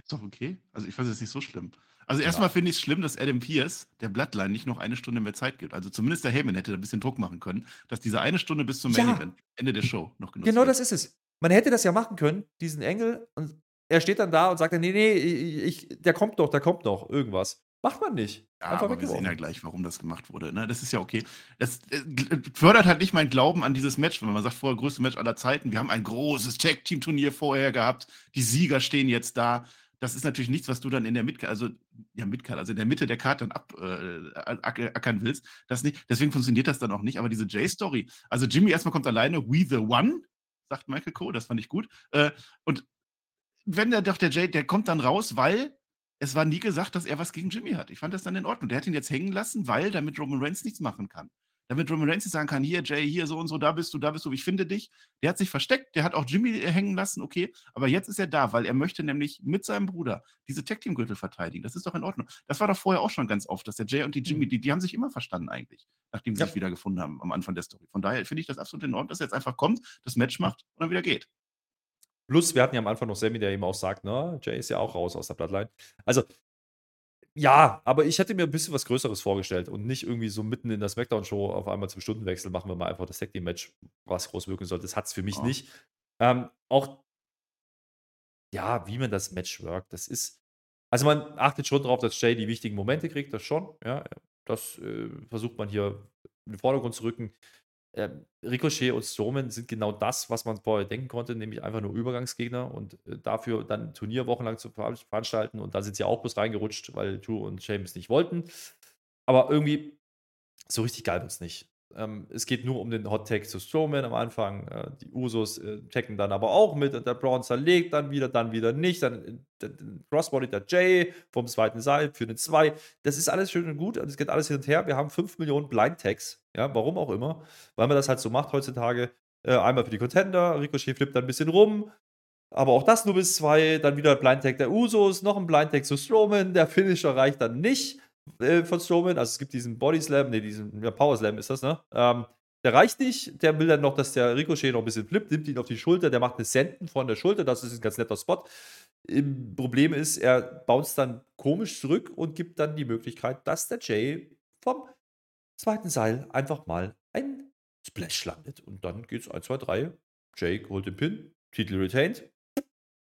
Ist doch okay. Also ich fand es nicht so schlimm. Also erstmal ja. finde ich es schlimm, dass Adam Pierce der Bloodline nicht noch eine Stunde mehr Zeit gibt. Also zumindest der Heyman hätte da ein bisschen Druck machen können, dass diese eine Stunde bis zum Main Event, Ende der Show, noch genutzt Genau wird. das ist es. Man hätte das ja machen können, diesen Engel, und er steht dann da und sagt, nee, nee, ich, der kommt doch, der kommt noch, irgendwas. Macht man nicht. Ja, Einfach aber wir sehen ja gleich, warum das gemacht wurde. Ne? Das ist ja okay. Das äh, fördert halt nicht meinen Glauben an dieses Match, wenn man sagt, vorher größte Match aller Zeiten. Wir haben ein großes Tag-Team-Turnier vorher gehabt. Die Sieger stehen jetzt da. Das ist natürlich nichts, was du dann in der Mitte, also ja, Midcard, also in der Mitte der Karte dann abackern äh, willst. Das nicht. Deswegen funktioniert das dann auch nicht. Aber diese J-Story, also Jimmy erstmal kommt alleine, We the One, sagt Michael Cole, das fand ich gut. Äh, und wenn der doch der Jay, der kommt dann raus, weil es war nie gesagt, dass er was gegen Jimmy hat. Ich fand das dann in Ordnung. Der hat ihn jetzt hängen lassen, weil damit Roman Reigns nichts machen kann. Damit Roman Reigns nicht sagen kann, hier Jay, hier so und so, da bist du, da bist du, ich finde dich. Der hat sich versteckt, der hat auch Jimmy äh, hängen lassen, okay. Aber jetzt ist er da, weil er möchte nämlich mit seinem Bruder diese Tag Team Gürtel verteidigen. Das ist doch in Ordnung. Das war doch vorher auch schon ganz oft, dass der Jay und die Jimmy, mhm. die, die haben sich immer verstanden eigentlich, nachdem sie ja. sich wiedergefunden haben am Anfang der Story. Von daher finde ich das absolut in Ordnung, dass er jetzt einfach kommt, das Match macht und dann wieder geht. Plus, wir hatten ja am Anfang noch Sammy, der eben auch sagt, ne, Jay ist ja auch raus aus der Bloodline. Also, ja, aber ich hätte mir ein bisschen was Größeres vorgestellt und nicht irgendwie so mitten in der Smackdown-Show auf einmal zum Stundenwechsel machen wir mal einfach das Tag Team-Match, was groß wirken soll. Das hat es für mich oh. nicht. Ähm, auch, ja, wie man das Match workt, das ist, also man achtet schon darauf, dass Jay die wichtigen Momente kriegt, das schon, ja, das äh, versucht man hier in den Vordergrund zu rücken. Äh, Ricochet und Strowman sind genau das, was man vorher denken konnte, nämlich einfach nur Übergangsgegner und äh, dafür dann Turnier wochenlang zu veranstalten und da sind sie auch bloß reingerutscht, weil Drew und James nicht wollten. Aber irgendwie so richtig geil wird es nicht. Ähm, es geht nur um den Hot Tag zu Strowman am Anfang. Äh, die Usos äh, checken dann aber auch mit und der Braun zerlegt dann wieder, dann wieder nicht. Dann äh, Crossbody der Jay vom zweiten Seil für den 2. Das ist alles schön und gut und es geht alles hin und her. Wir haben 5 Millionen Blind Tags. Ja, warum auch immer. Weil man das halt so macht heutzutage. Äh, einmal für die Contender. Ricochet flippt dann ein bisschen rum. Aber auch das nur bis 2. Dann wieder Blind Tag der Usos. Noch ein Blind Tag zu Strowman. Der Finisher reicht dann nicht äh, von Strowman. Also es gibt diesen Body Slam, nee, diesen ja, Power Slam ist das, ne? Ähm, der reicht nicht. Der will dann noch, dass der Ricochet noch ein bisschen flippt, nimmt ihn auf die Schulter. Der macht eine Senden von der Schulter. Das ist ein ganz netter Spot. Im Problem ist, er bounce dann komisch zurück und gibt dann die Möglichkeit, dass der Jay vom zweiten Seil einfach mal ein Splash landet. Und dann geht's 1, 2, 3. Jake holt den Pin, Titel retained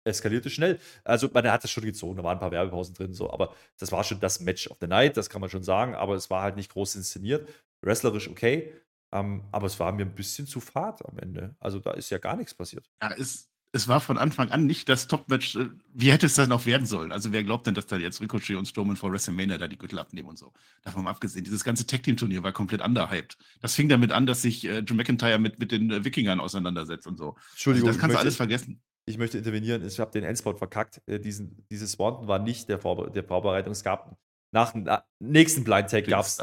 eskalierte schnell. Also, man hat es schon gezogen, da waren ein paar Werbepausen drin, so, aber das war schon das Match of the Night, das kann man schon sagen, aber es war halt nicht groß inszeniert. Wrestlerisch okay, ähm, aber es war mir ein bisschen zu fad am Ende. Also, da ist ja gar nichts passiert. Ja, es, es war von Anfang an nicht das Top-Match. Äh, wie hätte es dann auch werden sollen? Also, wer glaubt denn, dass da jetzt Ricochet und Strowman vor WrestleMania da die Gürtel abnehmen und so? Davon mal abgesehen, dieses ganze Tag-Team-Turnier war komplett underhyped. Das fing damit an, dass sich äh, Drew McIntyre mit, mit den äh, Wikingern auseinandersetzt und so. Entschuldigung, also das kannst du alles vergessen ich möchte intervenieren, ich habe den Endspot verkackt. Äh, diesen, dieses Swanton war nicht der, Vorbe der Vorbereitung. Es gab nach dem nächsten Blind Tag gab es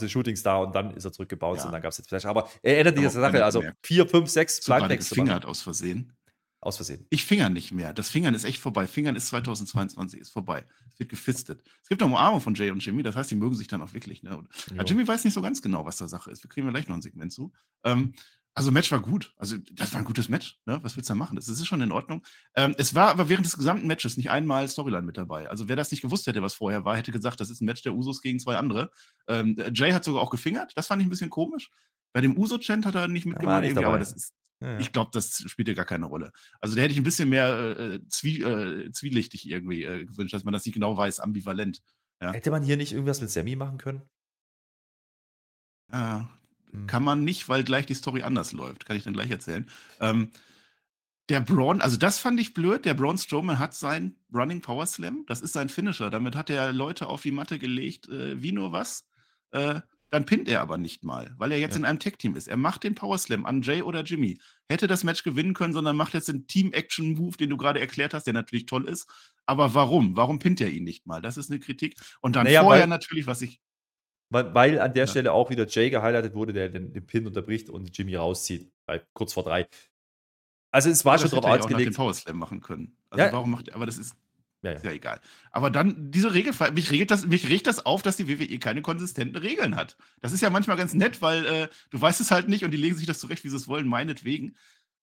den Shooting Star und dann ist er zurückgebaut ja. und dann gab es jetzt Flash. Aber er erinnert diese Sache, also vier, fünf, sechs Blind Tags. Finger aus Versehen. Aus Versehen. Ich finger nicht mehr. Das Fingern ist echt vorbei. Fingern ist 2022, ist vorbei. Es wird gefistet. Es gibt noch Umarmung von Jay und Jimmy, das heißt, die mögen sich dann auch wirklich. Ne? Jimmy weiß nicht so ganz genau, was da Sache ist. Wir kriegen gleich noch ein Segment zu. Ähm, also, Match war gut. Also, das war ein gutes Match. Ne? Was willst du da machen? Das ist schon in Ordnung. Ähm, es war aber während des gesamten Matches nicht einmal Storyline mit dabei. Also, wer das nicht gewusst hätte, was vorher war, hätte gesagt, das ist ein Match der Usos gegen zwei andere. Ähm, Jay hat sogar auch gefingert. Das fand ich ein bisschen komisch. Bei dem Uso-Chant hat er nicht mitgemacht, ja, aber das ist, ja, ja. ich glaube, das spielt ja gar keine Rolle. Also, da hätte ich ein bisschen mehr äh, äh zwie, äh, zwielichtig irgendwie äh, gewünscht, dass man das nicht genau weiß, ambivalent. Hätte man hier nicht irgendwas mit Sammy machen können? Ja, Mhm. Kann man nicht, weil gleich die Story anders läuft. Kann ich dann gleich erzählen. Ähm, der Braun, also das fand ich blöd. Der Braun Strowman hat sein Running Power Slam. Das ist sein Finisher. Damit hat er Leute auf die Matte gelegt, äh, wie nur was. Äh, dann pinnt er aber nicht mal, weil er jetzt ja. in einem Tech-Team ist. Er macht den Power Slam an Jay oder Jimmy. Hätte das Match gewinnen können, sondern macht jetzt den Team-Action-Move, den du gerade erklärt hast, der natürlich toll ist. Aber warum? Warum pinnt er ihn nicht mal? Das ist eine Kritik. Und dann naja, vorher natürlich, was ich weil, an der ja. Stelle auch wieder Jay gehighlightet wurde, der den, den, Pin unterbricht und Jimmy rauszieht, bei, kurz vor drei. Also es war aber schon drauf ausgelegt. den Power Slam machen können. Also ja. warum macht aber das ist ja, ja. ja, egal. Aber dann diese Regel, mich regt, das, mich regt das auf, dass die WWE keine konsistenten Regeln hat. Das ist ja manchmal ganz nett, weil äh, du weißt es halt nicht und die legen sich das zurecht, wie sie es wollen, meinetwegen.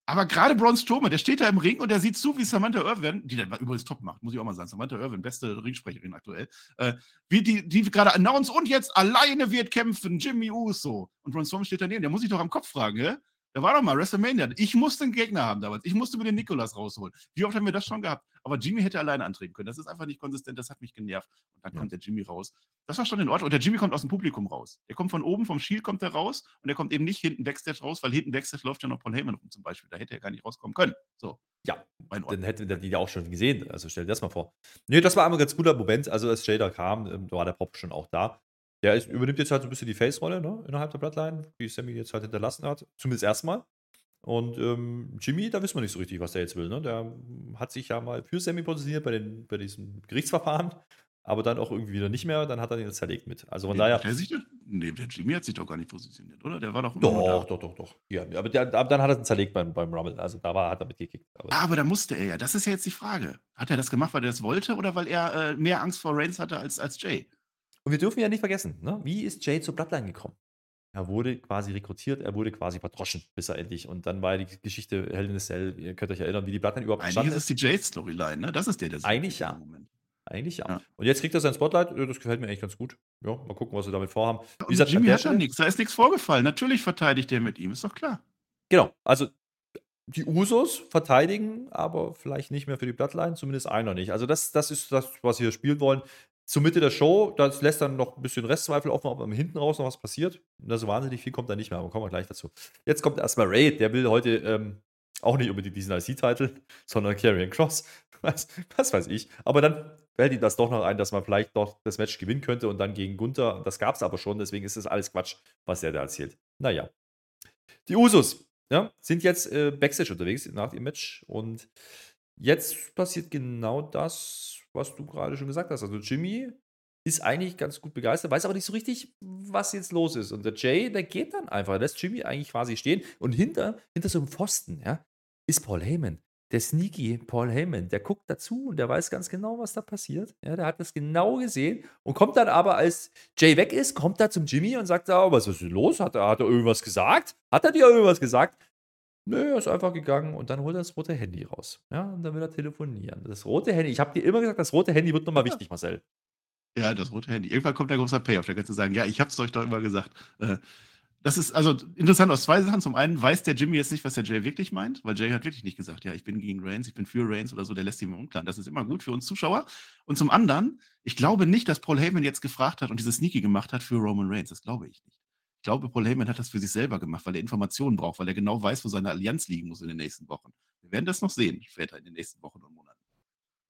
Aber gerade Braun Strowman, der steht da im Ring und der sieht zu, wie Samantha Irwin, die dann übrigens top macht, muss ich auch mal sagen. Samantha Irwin, beste Ringsprecherin aktuell, äh, wie die, die gerade announced und jetzt alleine wird kämpfen, Jimmy Uso. Und Braun Strowman steht daneben, der muss sich doch am Kopf fragen, hä? Da war doch mal WrestleMania. Ich musste einen Gegner haben damals. Ich musste mir den Nikolas rausholen. Wie oft haben wir das schon gehabt? Aber Jimmy hätte alleine antreten können. Das ist einfach nicht konsistent. Das hat mich genervt. Und dann ja. kommt der Jimmy raus. Das war schon in Ordnung. Und der Jimmy kommt aus dem Publikum raus. Der kommt von oben, vom Shield kommt er raus. Und er kommt eben nicht hinten Backstage raus, weil hinten Backstage läuft ja noch Paul Heyman rum zum Beispiel. Da hätte er gar nicht rauskommen können. So. Ja, dann hätten wir die ja auch schon gesehen. Also stell dir das mal vor. Nee, das war einmal ein ganz guter Moment. Also als Jay da kam, ähm, war der Pop schon auch da. Der ist, übernimmt jetzt halt so ein bisschen die Face-Rolle ne, innerhalb der Bloodline, die Sammy jetzt halt hinterlassen hat. Zumindest erstmal. Und ähm, Jimmy, da wissen wir nicht so richtig, was der jetzt will. Ne? Der hat sich ja mal für Sammy positioniert bei, den, bei diesem Gerichtsverfahren, aber dann auch irgendwie wieder nicht mehr. Dann hat er ihn jetzt zerlegt mit. Also von nee, daher. Der, sich, nee, der Jimmy hat sich doch gar nicht positioniert, oder? Der war doch. Doch, doch, doch, doch. Ja, aber, der, aber dann hat er ihn zerlegt beim, beim Rumble. Also da war, hat er mitgekickt. Aber, ah, aber da musste er ja. Das ist ja jetzt die Frage. Hat er das gemacht, weil er das wollte oder weil er äh, mehr Angst vor Reigns hatte als, als Jay? Und wir dürfen ja nicht vergessen, ne? wie ist Jay zur Bloodline gekommen? Er wurde quasi rekrutiert, er wurde quasi verdroschen, bis er endlich. Und dann war die Geschichte Hell in a Cell, ihr könnt euch erinnern, wie die Bloodline überhaupt Eigentlich ist es die Jade-Storyline, ne? Das ist der, der Eigentlich ja. Moment. Eigentlich ja. ja. Und jetzt kriegt er sein Spotlight, das gefällt mir eigentlich ganz gut. Ja, mal gucken, was sie damit vorhaben. Wie gesagt, Jimmy hat ja nichts, da ist nichts vorgefallen. Natürlich verteidigt er mit ihm, ist doch klar. Genau, also die Usos verteidigen, aber vielleicht nicht mehr für die Bloodline, zumindest einer nicht. Also das, das ist das, was wir spielen wollen. Zur Mitte der Show, das lässt dann noch ein bisschen Restzweifel offen, ob am hinten raus noch was passiert. Na, so wahnsinnig viel kommt da nicht mehr, aber kommen wir gleich dazu. Jetzt kommt erstmal Ray, der will heute ähm, auch nicht unbedingt diesen IC-Titel, sondern Karrion Cross. Was, was, weiß ich. Aber dann fällt ihm das doch noch ein, dass man vielleicht doch das Match gewinnen könnte und dann gegen Gunther. Das gab es aber schon, deswegen ist das alles Quatsch, was er da erzählt. Naja. Die Usos ja, sind jetzt äh, Backstage unterwegs nach dem Match und jetzt passiert genau das, was du gerade schon gesagt hast. Also Jimmy ist eigentlich ganz gut begeistert, weiß aber nicht so richtig, was jetzt los ist. Und der Jay, der geht dann einfach, lässt Jimmy eigentlich quasi stehen und hinter, hinter so einem Pfosten, ja, ist Paul Heyman der sneaky Paul Heyman, der guckt dazu und der weiß ganz genau, was da passiert. Ja, der hat das genau gesehen und kommt dann aber, als Jay weg ist, kommt er zum Jimmy und sagt, oh, was ist denn los? Hat er, hat er irgendwas gesagt? Hat er dir irgendwas gesagt? Nö, er ist einfach gegangen und dann holt er das rote Handy raus. Ja, und dann will er telefonieren. Das rote Handy, ich habe dir immer gesagt, das rote Handy wird nochmal wichtig, Marcel. Ja, das rote Handy. Irgendwann kommt der große Payoff. Da kannst du sagen, ja, ich habe es euch doch immer gesagt. Äh, das ist also interessant aus zwei Sachen. Zum einen weiß der Jimmy jetzt nicht, was der Jay wirklich meint, weil Jay hat wirklich nicht gesagt, ja, ich bin gegen Reigns, ich bin für Reigns oder so, der lässt ihn im Unklaren. Das ist immer gut für uns Zuschauer. Und zum anderen, ich glaube nicht, dass Paul Heyman jetzt gefragt hat und diese Sneaky gemacht hat für Roman Reigns. Das glaube ich nicht. Ich glaube, Paul Heyman hat das für sich selber gemacht, weil er Informationen braucht, weil er genau weiß, wo seine Allianz liegen muss in den nächsten Wochen. Wir werden das noch sehen, später in den nächsten Wochen und Monaten.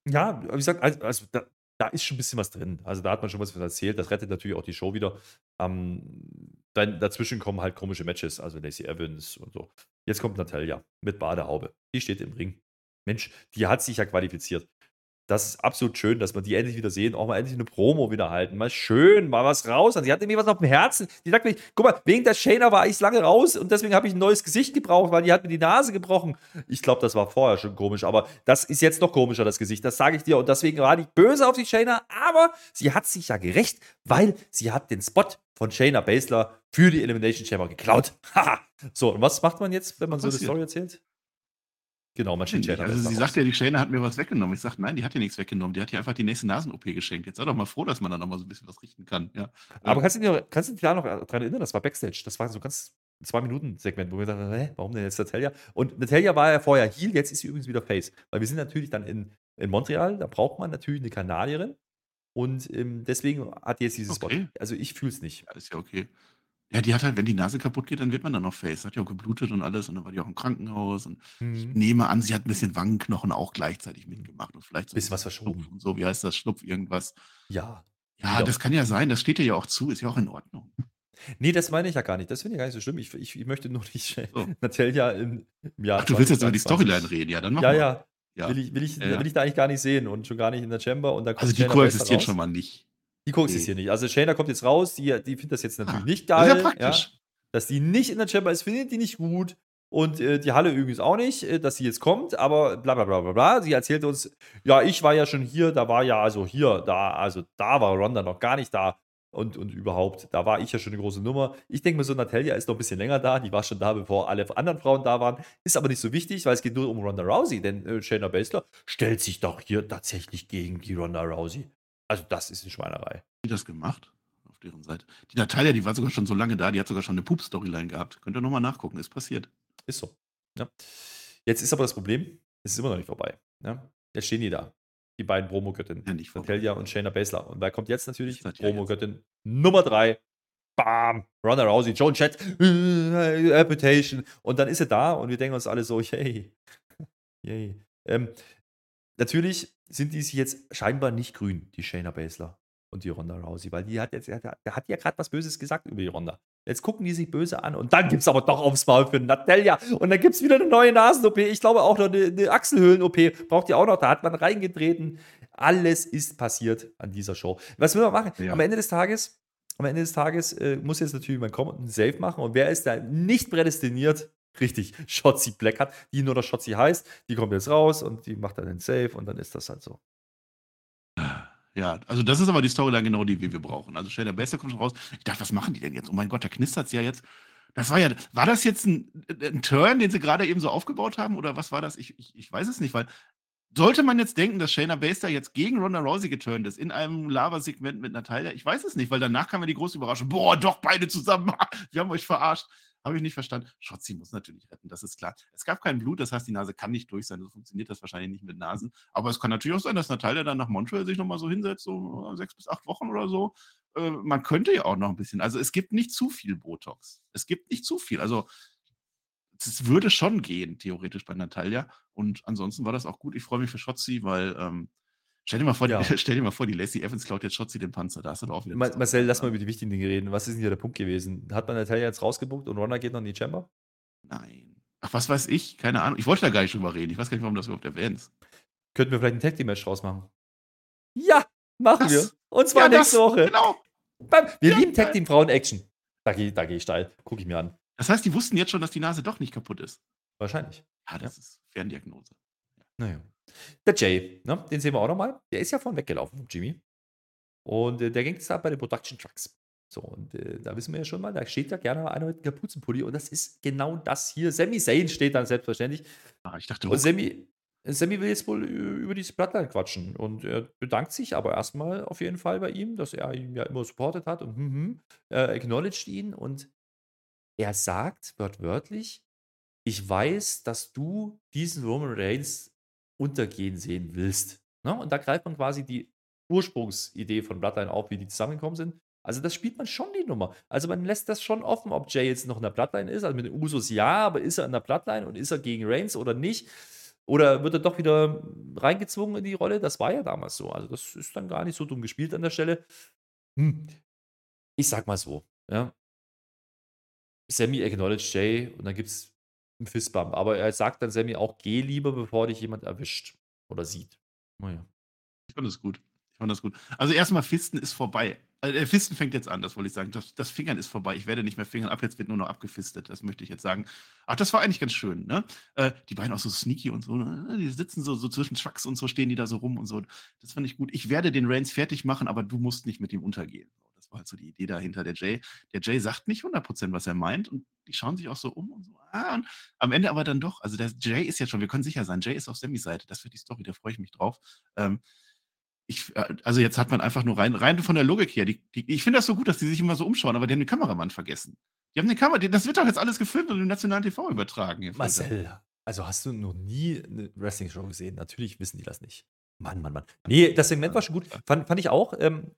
Ja, wie gesagt, also, also da, da ist schon ein bisschen was drin. Also da hat man schon was erzählt. Das rettet natürlich auch die Show wieder. Ähm, dann dazwischen kommen halt komische Matches, also Lacey Evans und so. Jetzt kommt Natalia mit Badehaube. Die steht im Ring. Mensch, die hat sich ja qualifiziert das ist absolut schön, dass wir die endlich wieder sehen, auch mal endlich eine Promo wieder halten. Mal schön, mal was raus. Und sie hat irgendwie was auf dem Herzen. Die sagt mir, guck mal, wegen der Shayna war ich lange raus und deswegen habe ich ein neues Gesicht gebraucht, weil die hat mir die Nase gebrochen. Ich glaube, das war vorher schon komisch, aber das ist jetzt noch komischer, das Gesicht. Das sage ich dir. Und deswegen war ich böse auf die Shayna, aber sie hat sich ja gerecht, weil sie hat den Spot von Shayna Baszler für die Elimination Chamber geklaut. Haha. so, und was macht man jetzt, wenn man so eine Story erzählt? Genau, man schickt Shayna. Also sie sagt ja, die Shayna hat mir was weggenommen. Ich sage, nein, die hat dir nichts weggenommen. Die hat dir einfach die nächste Nasen-OP geschenkt. Jetzt sei doch mal froh, dass man da noch mal so ein bisschen was richten kann. Ja. Aber kannst du, dich, kannst du dich da noch daran erinnern? Das war Backstage. Das war so ganz zwei Minuten Segment, wo wir dachten, hä, warum denn jetzt Natalia? Und Natalia war ja vorher Heal, jetzt ist sie übrigens wieder Face. Weil wir sind natürlich dann in, in Montreal, da braucht man natürlich eine Kanadierin. Und ähm, deswegen hat jetzt dieses okay. Spot. Also ich fühle es nicht. Ja, ist ja okay. Ja, die hat halt wenn die Nase kaputt geht, dann wird man dann noch Face. Hat ja auch geblutet und alles und dann war die auch im Krankenhaus und ich mhm. nehme an, sie hat ein bisschen Wangenknochen auch gleichzeitig mitgemacht und vielleicht so Bisschen was verschoben. und so, wie heißt das, Schlupf irgendwas. Ja. Ja, das kann ja sein, das steht ihr ja auch zu, ist ja auch in Ordnung. Nee, das meine ich ja gar nicht. Das finde ich gar nicht so schlimm. Ich, ich, ich möchte nur nicht So. Natalia im, im Jahr Ach, du willst jetzt über die Storyline reden, ja, dann mach Ja, mal. ja. Ja. Will ich, will, ich, Ja, will ich da eigentlich gar nicht sehen und schon gar nicht in der Chamber. Und da Also die koexistieren schon mal nicht. Die koexistieren Nee. nicht. Also Shayna kommt jetzt raus, die, die findet das jetzt natürlich Ah, nicht das ist ja geil. Ja, dass die nicht in der Chamber ist, findet die nicht gut. Und äh, die Halle übrigens auch nicht, äh, dass sie jetzt kommt, aber bla bla bla bla bla. Sie erzählt uns, ja, ich war ja schon hier, da war ja, also hier, da, also da war Ronda noch gar nicht da. Und, und überhaupt, da war ich ja schon eine große Nummer. Ich denke mir so, Natalia ist noch ein bisschen länger da. Die war schon da, bevor alle anderen Frauen da waren. Ist aber nicht so wichtig, weil es geht nur um Ronda Rousey. Denn äh, Shayna Baszler stellt sich doch hier tatsächlich gegen die Ronda Rousey. Also das ist eine Schweinerei. Wie das gemacht? auf deren Seite. Die Natalia, die war sogar schon so lange da, die hat sogar schon eine Pup-Storyline gehabt. Könnt ihr nochmal nachgucken, ist passiert. Ist so. Ja. Jetzt ist aber das Problem, es ist immer noch nicht vorbei. Ja. Jetzt stehen die da. Die beiden Promo-Göttinnen. Ja, Natalia und Shayna Baszler. Und wer kommt jetzt natürlich? Promo-Göttin Nummer drei. Bam! Ronda Rousey, Joan Chat, äh, Reputation. Und dann ist sie da und wir denken uns alle so, yay. yay. Ähm, natürlich sind die sich jetzt scheinbar nicht grün, die Shayna Baszler und die Ronda Rousey, weil die hat jetzt, der hat ja gerade was Böses gesagt über die Ronda. Jetzt gucken die sich böse an und dann gibt es aber doch aufs Maul für Natalia und dann gibt es wieder eine neue Nasen-OP. Ich glaube auch noch eine, eine Achselhöhlen-OP braucht ihr auch noch. Da hat man reingetreten. Alles ist passiert an dieser Show. Was will man machen? Ja. Am Ende des Tages, am Ende des Tages äh, muss jetzt natürlich mein kommen und einen Save machen und wer ist da nicht prädestiniert? Richtig, Shotzi Black hat, die nur noch Shotzi heißt, die kommt jetzt raus und die macht dann den Save und dann ist das halt so. Ja, also das ist aber die Storyline genau die, die wir brauchen. Also Shayna Baszler kommt schon raus. Ich dachte, was machen die denn jetzt? Oh mein Gott, da knistert es ja jetzt. Das war ja, war das jetzt ein, ein Turn, den sie gerade eben so aufgebaut haben oder was war das? Ich, ich, ich weiß es nicht, weil sollte man jetzt denken, dass Shayna Baszler jetzt gegen Ronda Rousey geturnt ist in einem Lava-Segment mit Natalia? Ich weiß es nicht, weil danach kam ja die große Überraschung. Boah, doch beide zusammen. Wir haben euch verarscht. Habe ich nicht verstanden. Schotzi muss natürlich retten, das ist klar. Es gab kein Blut, das heißt, die Nase kann nicht durch sein. So funktioniert das wahrscheinlich nicht mit Nasen. Aber es kann natürlich auch sein, dass Natalia dann nach Montreal sich nochmal so hinsetzt, so sechs bis acht Wochen oder so. Äh, man könnte ja auch noch ein bisschen. Also es gibt nicht zu viel Botox. Es gibt nicht zu viel. Also es würde schon gehen, theoretisch bei Natalia. Und ansonsten war das auch gut. Ich freue mich für Schotzi, weil ähm, Stell dir mal vor, ja. die, stell dir mal vor, die Lacey Evans klaut jetzt Schotzi den Panzer. Da hast du doch auch wieder. Ma Marcel, lass mal über die wichtigen Dinge reden. Was ist denn hier der Punkt gewesen? Hat man Natalia jetzt rausgebuckt und Ronda geht noch in die Chamber? Nein. Ach, was weiß ich? Keine Ahnung. Ich wollte da gar nicht drüber reden. Ich weiß gar nicht, warum du das überhaupt erwähnst. Könnten wir vielleicht ein Tag Team Match draus machen? Ja, machen das, wir. Und zwar ja, nächste das, Woche. Genau. Wir ja, lieben Tag Team Frauen Action. Da gehe da geh ich steil. Gucke ich mir an. Das heißt, die wussten jetzt schon, dass die Nase doch nicht kaputt ist. Wahrscheinlich. Ja, das ja. ist Ferndiagnose. Naja. Der Jay, ne, den sehen wir auch nochmal. Der ist ja vorhin weggelaufen, Jimmy. Und äh, der ging jetzt da bei den Production Trucks. So, und äh, da wissen wir ja schon mal, da steht ja gerne einer mit einem Kapuzenpulli. Und das ist genau das hier. Sammy Zayn steht dann selbstverständlich. Ah, ich dachte, und Sammy, Sammy will jetzt wohl über diese Bloodline quatschen. Und er bedankt sich aber erstmal auf jeden Fall bei ihm, dass er ihn ja immer supportet hat und hm, hm, äh, acknowledged ihn. Und er sagt wörtwörtlich, ich weiß, dass du diesen Roman Reigns untergehen sehen willst. Ne? Und da greift man quasi die Ursprungsidee von Bloodline auf, wie die zusammengekommen sind. Also das spielt man schon die Nummer. Also man lässt das schon offen, ob Jay jetzt noch in der Bloodline ist. Also mit den Usos ja, aber ist er in der Bloodline und ist er gegen Reigns oder nicht? Oder wird er doch wieder reingezwungen in die Rolle? Das war ja damals so. Also das ist dann gar nicht so dumm gespielt an der Stelle. Hm. Ich sag mal so, ja. Sammy acknowledged Jay und dann gibt es ein Fistbump. Aber er sagt dann Sammy auch, geh lieber, bevor dich jemand erwischt oder sieht. Naja. Ich fand das gut. Ich fand das gut. Also erstmal Fisten ist vorbei. Also, Fisten fängt jetzt an, das wollte ich sagen. Das, das, Fingern ist vorbei. Ich werde nicht mehr fingern ab, jetzt wird nur noch abgefistet. Das möchte ich jetzt sagen. Ach, das war eigentlich ganz schön, ne? Äh, die beiden auch so sneaky und so, ne? Die sitzen so, so zwischen Trucks und so, stehen die da so rum und so. Das fand ich gut. Ich werde den Reigns fertig machen, aber du musst nicht mit ihm untergehen war halt so die Idee dahinter. Der Jay, der Jay sagt nicht 100%, was er meint und die schauen sich auch so um und so. Ah, und am Ende aber dann doch. Also der Jay ist jetzt schon, wir können sicher sein, Jay ist auf Sammys Seite. Das wird die Story, da freue ich mich drauf. Ähm, ich, äh, also jetzt hat man einfach nur rein, rein von der Logik her. Die, die, ich finde das so gut, dass die sich immer so umschauen, aber die haben den Kameramann vergessen. Die haben den Kamera, das wird doch jetzt alles gefilmt und im nationalen TV übertragen. Marcel, also hast du noch nie eine Wrestling-Show gesehen? Natürlich wissen die das nicht. Mann, Mann, Mann. Nee, das Segment war schon gut. Fand, fand ich auch. Ähm,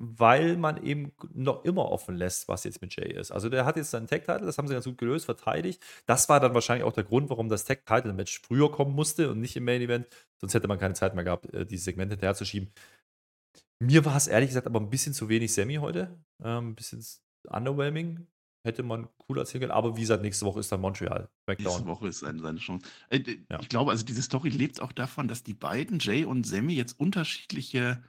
weil man eben noch immer offen lässt, was jetzt mit Jay ist. Also der hat jetzt seinen Tag-Title, das haben sie ganz gut gelöst, verteidigt. Das war dann wahrscheinlich auch der Grund, warum das Tag-Title-Match früher kommen musste und nicht im Main-Event. Sonst hätte man keine Zeit mehr gehabt, äh, diese Segmente hinterherzuschieben. Mir war es ehrlich gesagt aber ein bisschen zu wenig Semi heute. Ähm, ein bisschen underwhelming. Hätte man cool erzählen können. Aber wie gesagt, nächste Woche ist dann Montreal. Backdown. Nächste Woche ist seine, seine Chance. Äh, ja. Ich glaube, also diese Story lebt auch davon, dass die beiden, Jay und Semi, jetzt unterschiedliche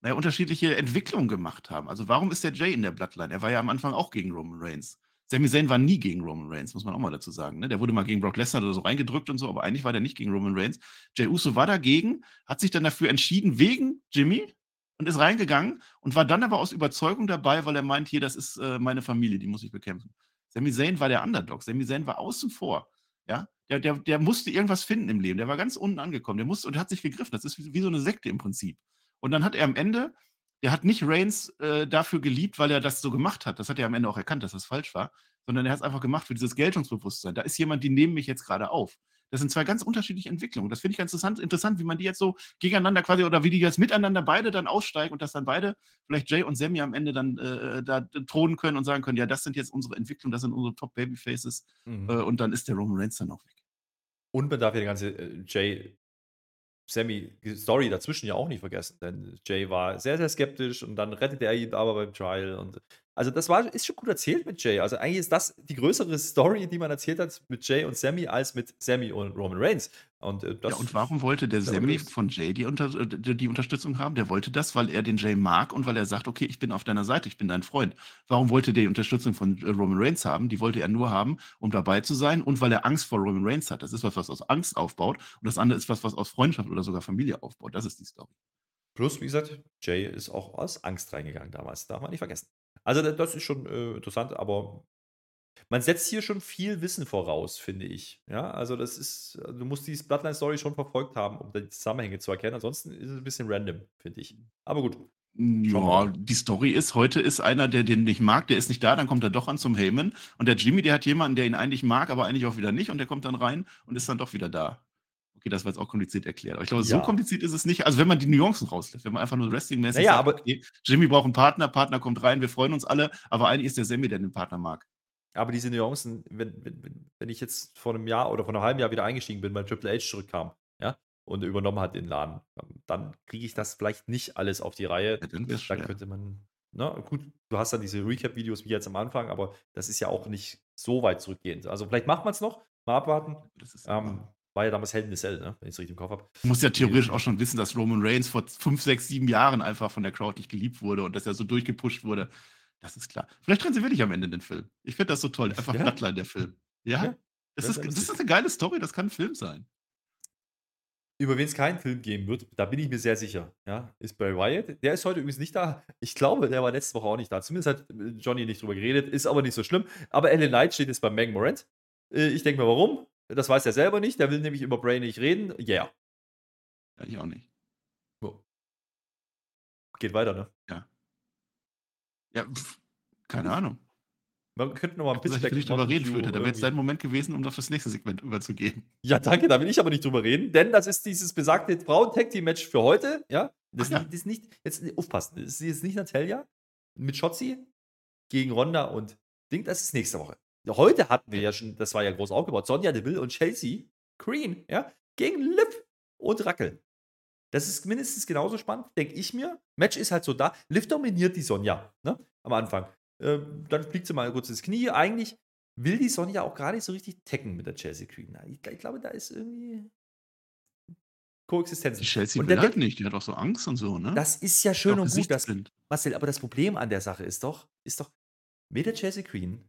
naja, unterschiedliche Entwicklungen gemacht haben. Also warum ist der Jay in der Bloodline? Er war ja am Anfang auch gegen Roman Reigns. Sami Zayn war nie gegen Roman Reigns, muss man auch mal dazu sagen. Ne? Der wurde mal gegen Brock Lesnar oder so reingedrückt und so, aber eigentlich war der nicht gegen Roman Reigns. Jay Uso war dagegen, hat sich dann dafür entschieden wegen Jimmy und ist reingegangen und war dann aber aus Überzeugung dabei, weil er meint, hier, das ist äh, meine Familie, die muss ich bekämpfen. Sami Zayn war der Underdog. Sami Zayn war außen vor. Ja, der, der, der musste irgendwas finden im Leben. Der war ganz unten angekommen. Der musste und hat sich gegriffen. Das ist wie, wie so eine Sekte im Prinzip. Und dann hat er am Ende, der hat nicht Reigns äh, dafür geliebt, weil er das so gemacht hat. Das hat er am Ende auch erkannt, dass das falsch war, sondern er hat es einfach gemacht für dieses Geltungsbewusstsein. Da ist jemand, die nehmen mich jetzt gerade auf. Das sind zwei ganz unterschiedliche Entwicklungen. Das finde ich ganz interessant, interessant, wie man die jetzt so gegeneinander quasi oder wie die jetzt miteinander beide dann aussteigen und dass dann beide, vielleicht Jay und Sammy am Ende dann äh, da thronen können und sagen können, ja, das sind jetzt unsere Entwicklungen, das sind unsere Top Babyfaces mhm. äh, und dann ist der Roman Reigns dann auch weg. Und man darf ja die ganze äh, Jay Sammy-Story dazwischen ja auch nicht vergessen, denn Jay war sehr, sehr skeptisch und dann rettet er ihn aber beim Trial und also das war, ist schon gut erzählt mit Jay. Also eigentlich ist das die größere Story, die man erzählt hat mit Jay und Sammy, als mit Sammy und Roman Reigns. Und, äh, ja, und warum wollte der Sammy von Jay die, Unter äh, die Unterstützung haben? Der wollte das, weil er den Jay mag und weil er sagt, okay, ich bin auf deiner Seite, ich bin dein Freund. Warum wollte der die Unterstützung von äh, Roman Reigns haben? Die wollte er nur haben, um dabei zu sein und weil er Angst vor Roman Reigns hat. Das ist was, was aus Angst aufbaut und das andere ist was, was aus Freundschaft oder sogar Familie aufbaut. Das ist die Story. Plus, wie gesagt, Jay ist auch aus Angst reingegangen damals. Darf man nicht vergessen. Also, das ist schon äh, interessant, aber man setzt hier schon viel Wissen voraus, finde ich. Ja, also das ist, du musst die Bloodline-Story schon verfolgt haben, um die Zusammenhänge zu erkennen. Ansonsten ist es ein bisschen random, finde ich. Aber gut. Ja, die Story ist, heute ist einer, der den nicht mag, der ist nicht da, dann kommt er doch an zum Heyman. Und der Jimmy, der hat jemanden, der ihn eigentlich mag, aber eigentlich auch wieder nicht. Und der kommt dann rein und ist dann doch wieder da. Okay, das war jetzt auch kompliziert erklärt. Aber ich glaube, so kompliziert ist es nicht. Also, wenn man die Nuancen rauslässt, wenn man einfach nur wrestlingmäßig naja, sagt, aber okay, Jimmy braucht einen Partner, Partner kommt rein, wir freuen uns alle, aber eigentlich ist der Sammy, der den Partner mag. Aber diese Nuancen, wenn, wenn, wenn ich jetzt vor einem Jahr oder vor einem halben Jahr wieder eingestiegen bin, weil Triple H zurückkam, ja, und übernommen hat den Laden, dann kriege ich das vielleicht nicht alles auf die Reihe. Ja, dann, dann könnte man, na gut, du hast dann diese Recap-Videos wie jetzt am Anfang, aber das ist ja auch nicht so weit zurückgehend. Also vielleicht macht man es noch, mal abwarten. Ähm, war ja damals Helden des Cell, ne? wenn ich es richtig im Kopf habe. Du musst ja theoretisch auch schon wissen, dass Roman Reigns vor fünf, sechs, sieben Jahren einfach von der Crowd nicht geliebt wurde und dass er so durchgepusht wurde. Das ist klar. Vielleicht drehen sie wirklich am Ende den Film. Ich finde das so toll. Einfach ja. Bloodline, der Film. Ja? ja das, das, ist, das ist eine geile Story, das kann ein Film sein. Über wen es keinen Film geben wird, da bin ich mir sehr sicher, ja, ist Bray Wyatt. Der ist heute übrigens nicht da. Ich glaube, der war letzte Woche auch nicht da. Zumindest hat äh, Johnny nicht drüber geredet, ist aber nicht so schlimm. Aber Ellen Knight steht jetzt bei Megan Morant. Äh, ich denke mal, warum? Das weiß er selber nicht. Der will nämlich über Bray nicht reden. Yeah. Ja, ich auch nicht. Oh. Geht weiter, ne? Ja. Ja, pff, keine Ahnung. Man könnte noch mal ein bisschen ich nicht drüber reden, Flöte. Da wäre jetzt dein Moment gewesen, um auf das nächste Segment überzugehen. Ja, danke, da will ich aber nicht drüber reden, denn das ist dieses besagte Frauen-Tag-Team-Match für heute. Ja, das, ja. ist nicht, jetzt aufpassen, das ist jetzt nicht Natalia mit Shotzi gegen Ronda und Ding, das ist nächste Woche. Heute hatten wir ja schon, das war ja groß aufgebaut, Sonja Deville und Chelsea Green, ja, gegen Liv und Rackel. Das ist mindestens genauso spannend, denke ich mir. Match ist halt so da. Liv dominiert die Sonja, ne, am Anfang. Ähm, dann fliegt sie mal kurz ins Knie. Eigentlich will die Sonja auch gar nicht so richtig tecken mit der Chelsea Queen. Ich, ich glaube, da ist irgendwie Koexistenz. Die Chelsea und will halt nicht, die hat auch so Angst und so, ne? Das ist ja schön und gut. Das, Marcel, aber das Problem an der Sache ist doch, ist doch, weder Chelsea Queen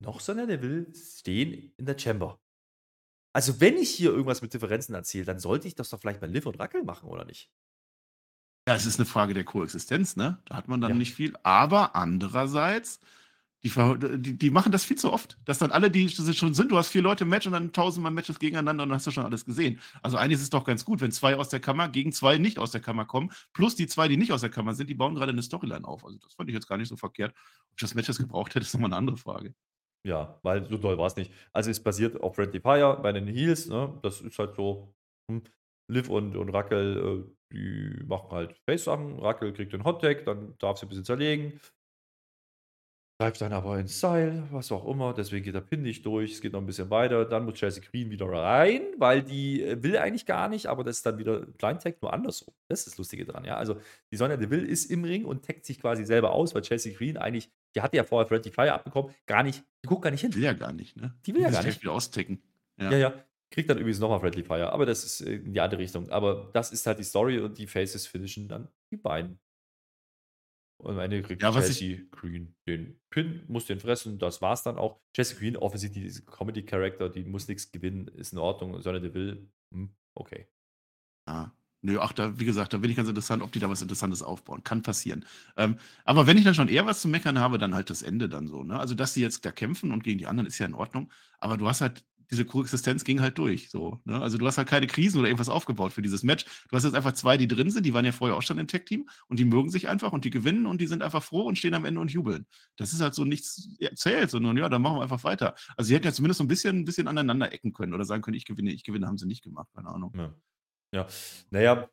noch Sonja Deville stehen in der Chamber. Also, wenn ich hier irgendwas mit Differenzen erzähle, dann sollte ich das doch vielleicht bei Liv und Rackel machen, oder nicht? Ja, es ist eine Frage der Koexistenz, ne? Da hat man dann Ja. nicht viel. Aber andererseits, die die die machen das viel zu oft, dass dann alle, die schon sind du hast vier Leute im Match und dann tausendmal Matches gegeneinander und dann hast du schon alles gesehen. Also, eigentlich ist es doch ganz gut, wenn zwei aus der Kammer gegen zwei nicht aus der Kammer kommen, plus die zwei, die nicht aus der Kammer sind, die bauen gerade eine Storyline auf. Also, das fand ich jetzt gar nicht so verkehrt. Ob ich das Match jetzt gebraucht hätte, ist nochmal eine andere Frage. Ja, weil so toll war es nicht. Also, es basiert auf Friendly Fire bei den Heels, ne? Das ist halt so, hm, Liv und und Rackel, äh die machen halt Face-Sachen. Rackel kriegt den Hottag, dann darf sie ein bisschen zerlegen. Bleibt dann aber ins Seil, was auch immer. Deswegen geht der Pin nicht durch. Es geht noch ein bisschen weiter. Dann muss Chelsea Green wieder rein, weil die äh, will eigentlich gar nicht, aber das ist dann wieder Blind Tag, nur andersrum. Das ist das Lustige dran, ja. Also die Sonja Deville ist im Ring und taggt sich quasi selber aus, weil Chelsea Green eigentlich, die hatte ja vorher Friendly Fire abbekommen, gar nicht, die guckt gar nicht hin. Die will ja gar nicht, ne? Die will ja gar nicht. wieder austecken. Ja. ja, ja. Kriegt dann übrigens nochmal Friendly Fire, aber das ist in die andere Richtung. Aber das ist halt die Story und die Faces finishen dann die beiden. Und am Ende kriegt ja, Jesse Green den Pin, muss den fressen, das war's dann auch. Jesse Green, offensichtlich diese Comedy-Charakter, die muss nichts gewinnen, ist in Ordnung. Sonne der will, hm, okay. Ja. Nö, ach, da, wie gesagt, da bin ich ganz interessant, ob die da was Interessantes aufbauen. Kann passieren. Ähm, aber wenn ich dann schon eher was zu meckern habe, dann halt das Ende dann so. Ne? Also, dass sie jetzt da kämpfen und gegen die anderen ist ja in Ordnung. Aber du hast halt diese Koexistenz ging halt durch. So, ne? Also du hast halt keine Krisen oder irgendwas aufgebaut für dieses Match. Du hast jetzt einfach zwei, die drin sind, die waren ja vorher auch schon im Tech-Team und die mögen sich einfach und die gewinnen und die sind einfach froh und stehen am Ende und jubeln. Das ist halt so nichts erzählt, sondern ja, dann machen wir einfach weiter. Also sie hätten ja zumindest so ein bisschen, ein bisschen aneinander ecken können oder sagen können, ich gewinne, ich gewinne, haben sie nicht gemacht, keine Ahnung. Ja, ja. naja,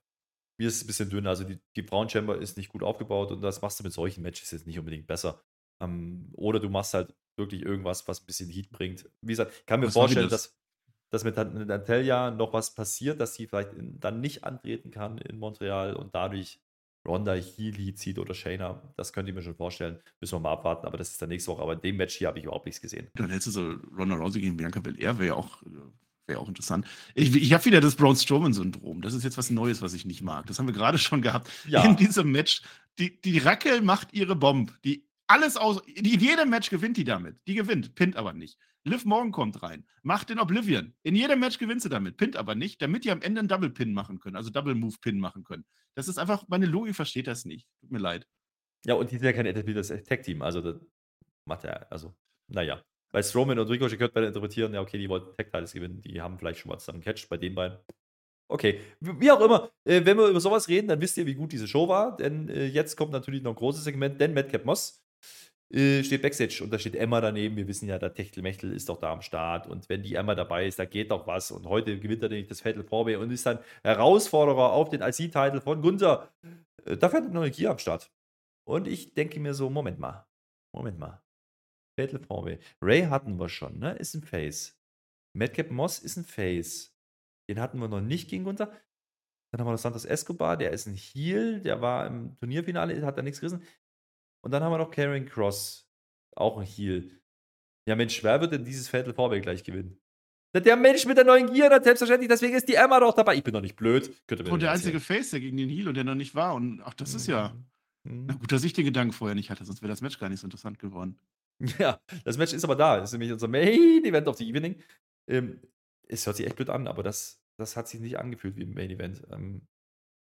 mir ist es ein bisschen dünn. Also die, die Brown Chamber ist nicht gut aufgebaut und das machst du mit solchen Matches jetzt nicht unbedingt besser. Ähm, oder du machst halt wirklich irgendwas, was ein bisschen Heat bringt. Wie gesagt, ich kann mir was vorstellen, das? dass dass mit Natalia noch was passiert, dass sie vielleicht in, dann nicht antreten kann in Montreal und dadurch Ronda Healy zieht oder Shayna. Das könnt ihr mir schon vorstellen. Müssen wir mal abwarten, aber das ist dann nächste Woche. Aber in dem Match hier habe ich überhaupt nichts gesehen. Dann hättest du so Ronda Rousey gegen Bianca Belair, wäre ja auch, wär auch interessant. Ich, ich habe wieder das Braun Strowman-Syndrom. Das ist jetzt was Neues, was ich nicht mag. Das haben wir gerade schon gehabt. Ja. In diesem Match. Die, die Rackel macht ihre Bomb. Die alles aus. In jedem Match gewinnt die damit. Die gewinnt, pinnt aber nicht. Liv Morgan kommt rein, macht den Oblivion. In jedem Match gewinnt sie damit, pinnt aber nicht, damit die am Ende einen Double Pin machen können, also Double Move Pin machen können. Das ist einfach, meine Logik versteht das nicht. Tut mir leid. Ja, und die sind ja kein etabliertes Tag-Team, also das macht er, also, naja. Bei Strowman und Ricochet könnte man interpretieren, ja, okay, die wollten Tag-Titles gewinnen, die haben vielleicht schon mal zusammen catcht bei den beiden. Okay, wie auch immer, äh, wenn wir über sowas reden, dann wisst ihr, wie gut diese Show war. Denn äh, jetzt kommt natürlich noch ein großes Segment, denn Madcap Moss äh, steht Backstage und da steht Emma daneben. Wir wissen ja, der Techtelmechtel ist doch da am Start und wenn die Emma dabei ist, da geht doch was. Und heute gewinnt er nämlich das Fatal Four und ist dann Herausforderer auf den IC-Titel von Gunther. Äh, da fährt noch eine Gier am Start. Und ich denke mir so, Moment mal, Moment mal. Fatal Four Ray hatten wir schon, ne? Ist ein Face. Madcap Moss ist ein Face. Den hatten wir noch nicht gegen Gunther. Dann haben wir noch Santos Escobar, der ist ein Heel, der war im Turnierfinale, hat da nichts gerissen. Und dann haben wir noch Karen Cross, auch ein Heel. Ja, Mensch, wer wird denn dieses Fatal Four gleich gewinnen? Der Mensch mit der neuen Gier, selbstverständlich, deswegen ist die Emma doch dabei. Ich bin doch nicht blöd. und der einzige Face, der gegen den Heel und der noch nicht war. Und ach, das ist ja. Mhm. Na gut, dass ich den Gedanken vorher nicht hatte, sonst wäre das Match gar nicht so interessant geworden. Ja, das Match ist aber da. Das ist nämlich unser Main Event of the Evening. Ähm, es hört sich echt blöd an, aber das, das hat sich nicht angefühlt wie im Main Event. Ähm,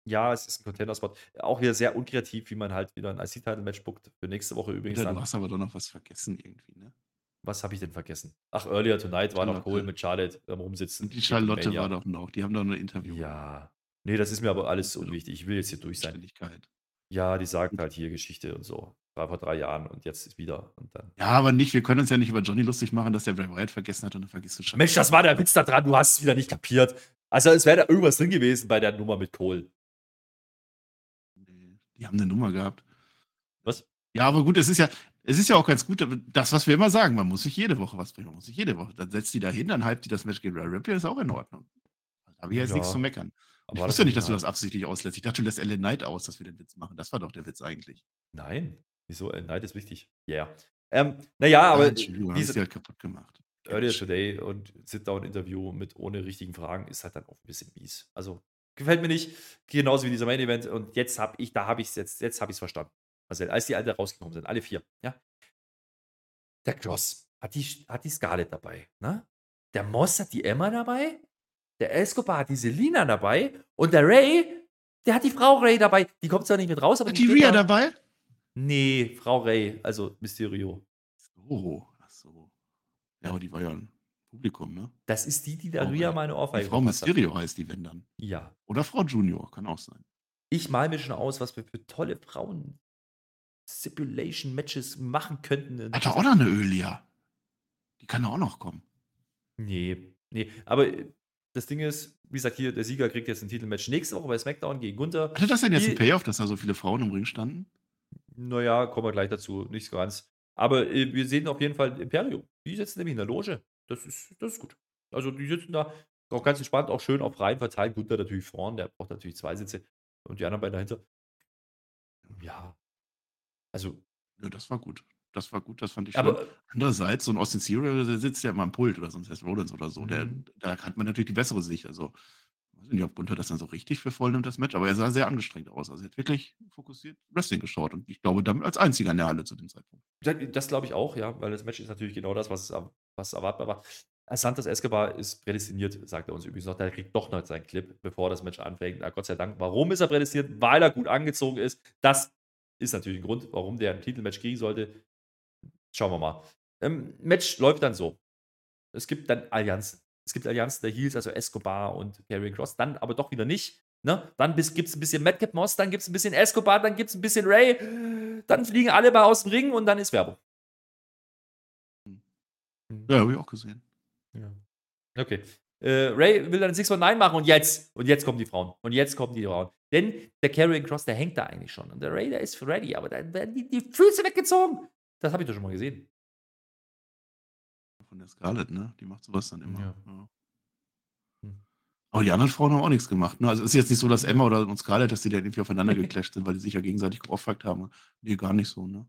ja, es ist ein Contender-Spot. Auch wieder sehr unkreativ, wie man halt wieder ein IC-Title-Match bookt. Für nächste Woche übrigens. Ja, du hast aber doch noch was vergessen irgendwie, ne? Was habe ich denn vergessen? Ach, Earlier Tonight war noch Cole mit Charlotte am Rumsitzen. Und die Charlotte war doch noch. Die haben doch ein Interview. Ja. Nee, das ist mir aber alles unwichtig. Ich will jetzt hier durch sein. Ja, die sagt halt hier Geschichte und so. War vor drei Jahren und jetzt ist wieder. Und dann. Ja, aber nicht, wir können uns ja nicht über Johnny lustig machen, dass der Bray Wyatt vergessen hat und dann vergisst du schon. Mensch, das war der Witz da dran, du hast es wieder nicht kapiert. Also es wäre da irgendwas drin gewesen bei der Nummer mit Cole. Die haben eine Nummer gehabt. Was? Ja, aber gut, es ist ja, es ist ja auch ganz gut, das, was wir immer sagen, man muss sich jede Woche was bringen, man muss sich jede Woche. Dann setzt die da hin, dann hypt die das Match gegen Rare Ripley, ist auch in Ordnung. Da habe ich jetzt ja. nichts zu meckern. Aber ich wusste ja nicht, dass du das absichtlich auslässt. Ich dachte, du lässt Ellen Knight aus, dass wir den Witz machen. Das war doch der Witz eigentlich. Nein. Wieso? Ellen Knight ist wichtig. Ja. Yeah. Ähm, naja, aber. Ja, diese, sie halt kaputt gemacht. Earlier Today und Sit-Down-Interview mit ohne richtigen Fragen ist halt dann auch ein bisschen mies. Also gefällt mir nicht. Genauso wie dieser Main Event. Und jetzt habe ich, da habe ich es jetzt, jetzt habe ich es verstanden. Also als die alle rausgekommen sind, alle vier, ja. Der Cross hat die, hat die Scarlett dabei, ne? Der Moss hat die Emma dabei. Der Escobar hat die Selina dabei. Und der Ray, der hat die Frau Ray dabei. Die kommt zwar nicht mit raus, aber hat die, die Rhea da. dabei? Nee, Frau Ray, also Mysterio. Oh, ach so. Ja, aber die war ja ein Publikum, ne? Das ist die, die da Ria meine Ohrfeige Frau Mysterio hat. heißt die, wenn dann. Ja. Oder Frau Junior, kann auch sein. Ich mal mir schon aus, was wir für tolle Frauen Stipulation Matches machen könnten. Hat er auch noch eine Ölia? Die kann auch noch kommen. Nee, nee, aber äh, das Ding ist, wie gesagt, hier, der Sieger kriegt jetzt ein Titelmatch nächste Woche bei SmackDown gegen Gunther. Hatte das denn jetzt einen Payoff, dass da so viele Frauen im Ring standen? Naja, kommen wir gleich dazu, nicht so ganz. Aber äh, wir sehen auf jeden Fall Imperium. Die sitzen nämlich in der Loge. Das ist, das ist gut. Also die sitzen da auch ganz entspannt, auch schön auf Reihen verteilt. Gunther natürlich vorn, der braucht natürlich zwei Sitze und die anderen beiden dahinter. Ja. Also. Ja, das war gut. Das war gut, das fand ich aber, schön. Andererseits, so ein Austin Theory, der sitzt ja immer am Pult oder sonst heißt Rollins oder so. Der, mhm. da hat man natürlich die bessere Sicht. Also, ich weiß nicht, ob Gunther das dann so richtig für voll nimmt, das Match, aber er sah sehr angestrengt aus. Also, er hat wirklich fokussiert Wrestling geschaut und ich glaube, damit als einziger in der Halle zu dem Zeitpunkt. Das glaube ich auch, ja, weil das Match ist natürlich genau das, was, was erwartbar war. Santos Escobar ist prädestiniert, sagt er uns übrigens noch. Der kriegt doch noch seinen Clip, bevor das Match anfängt. Na, Gott sei Dank. Warum ist er prädestiniert? Weil er gut angezogen ist. Das ist natürlich ein Grund, warum der ein Titelmatch kriegen sollte. Schauen wir mal. Ähm, Match läuft dann so. Es gibt dann Allianzen. Es gibt Allianzen der Heels, also Escobar und Karrion Cross. Dann aber doch wieder nicht. Ne? Dann gibt es ein bisschen Madcap Moss, dann gibt es ein bisschen Escobar, dann gibt es ein bisschen Ray. Dann fliegen alle mal aus dem Ring und dann ist Werbung. Ja, habe ich auch gesehen. Ja. Okay. Äh, Ray will dann 619 machen und jetzt, und jetzt kommen die Frauen. Und jetzt kommen die Frauen. Denn der Carrying Cross, der hängt da eigentlich schon. Und der Ray, der ist ready, aber dann werden die, die Füße weggezogen. Das habe ich doch schon mal gesehen. Von der Scarlett, ne? Die macht sowas dann immer. Ja. Ja. Hm. Aber die anderen Frauen haben auch nichts gemacht. Ne? Also es ist jetzt nicht so, dass Emma oder Scarlett, dass die dann irgendwie aufeinander geclasht sind, weil die sich ja gegenseitig geoffert haben. Nee, gar nicht so, ne?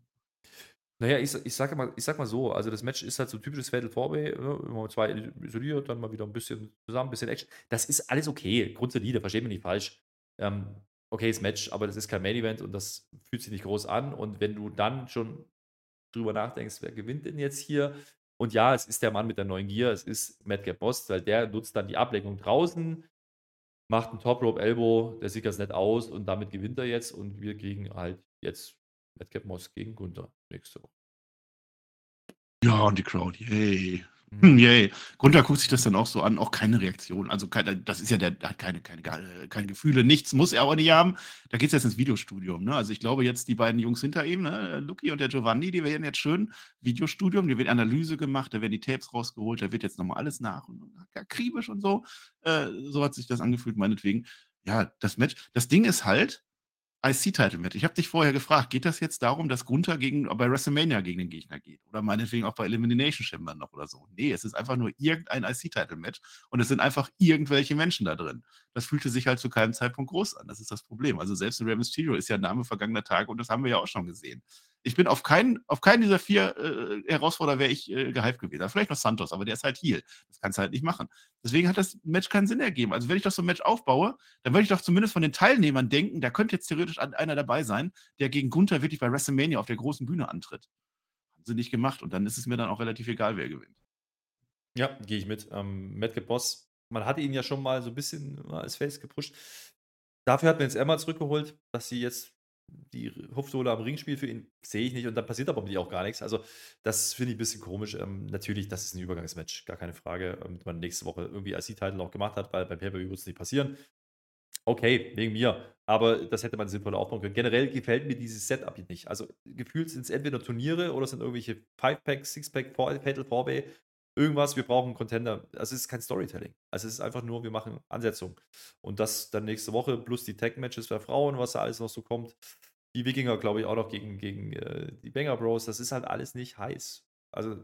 Naja, ich, ich, sag mal, ich sag mal so, also das Match ist halt so typisches Fatal Four-Way, ne? immer zwei isoliert, dann mal wieder ein bisschen zusammen, ein bisschen Action. Das ist alles okay, grundsolide, versteht mich nicht falsch. Ähm, okayes Match, aber das ist kein Main-Event und das fühlt sich nicht groß an. Und wenn du dann schon drüber nachdenkst, wer gewinnt denn jetzt hier? Und ja, es ist der Mann mit der neuen Gier, es ist Madcap Boss, weil der nutzt dann die Ablenkung draußen, macht einen Top Rope Elbow, der sieht das nett aus und damit gewinnt er jetzt und wir kriegen halt jetzt Madcap Moss gegen Gunther nächste Woche. Ja, und die Crowd, yay. Hm, yay. Gunther guckt sich das dann auch so an, auch keine Reaktion. Also keine, das ist ja der, der hat keine, keine, keine Gefühle, nichts muss er aber nicht haben. Da geht es jetzt ins Videostudium. Ne? Also ich glaube jetzt die beiden Jungs hinter ihm, ne? Lucky und der Giovanni, die werden jetzt schön Videostudium, da wird Analyse gemacht, da werden die Tapes rausgeholt, da wird jetzt nochmal alles nach und akribisch und so. Äh, so hat sich das angefühlt, meinetwegen. Ja, das Match. Das Ding ist halt, IC-Title mit. Ich habe dich vorher gefragt, geht das jetzt darum, dass Gunther gegen, bei WrestleMania gegen den Gegner geht? Oder meinetwegen auch bei Elimination Chamber noch oder so? Nee, es ist einfach nur irgendein IC-Title-Match und es sind einfach irgendwelche Menschen da drin. Das fühlte sich halt zu keinem Zeitpunkt groß an. Das ist das Problem. Also selbst ein Rey Mysterio ist ja ein Name vergangener Tage und das haben wir ja auch schon gesehen. Ich bin auf keinen, auf keinen dieser vier äh, Herausforderer wäre ich äh, gehypt gewesen. Vielleicht noch Santos, aber der ist halt hier. Das kannst du halt nicht machen. Deswegen hat das Match keinen Sinn ergeben. Also wenn ich doch so ein Match aufbaue, dann würde ich doch zumindest von den Teilnehmern denken, da könnte jetzt theoretisch einer dabei sein, der gegen Gunther wirklich bei WrestleMania auf der großen Bühne antritt. Haben sie nicht gemacht und dann ist es mir dann auch relativ egal, wer gewinnt. Ja, gehe ich mit. Ähm, Matt Boss, man hatte ihn ja schon mal so ein bisschen als Face gepusht. Dafür hat man jetzt Emma zurückgeholt, dass sie jetzt die Hupfsohle am Ring spielt für ihn, sehe ich nicht und dann passiert aber auch gar nichts. Also, das finde ich ein bisschen komisch. Ähm, natürlich, das ist ein Übergangsmatch, gar keine Frage, damit man nächste Woche irgendwie IC-Title noch gemacht hat, weil beim Pay-Per-View wird es nicht passieren. Okay, wegen mir, aber das hätte man sinnvoll aufbauen können. Generell gefällt mir dieses Setup nicht. Also, gefühlt sind es entweder Turniere oder sind irgendwelche 5-Pack, 6-Pack, Fatal 4 irgendwas, wir brauchen einen Contender. Also es ist kein Storytelling. Also es ist einfach nur, wir machen Ansetzung. Und das dann nächste Woche plus die Tag-Matches für Frauen, was da alles noch so kommt. Die Wikinger, glaube ich, auch noch gegen, gegen äh, die Banger Bros. Das ist halt alles nicht heiß. Also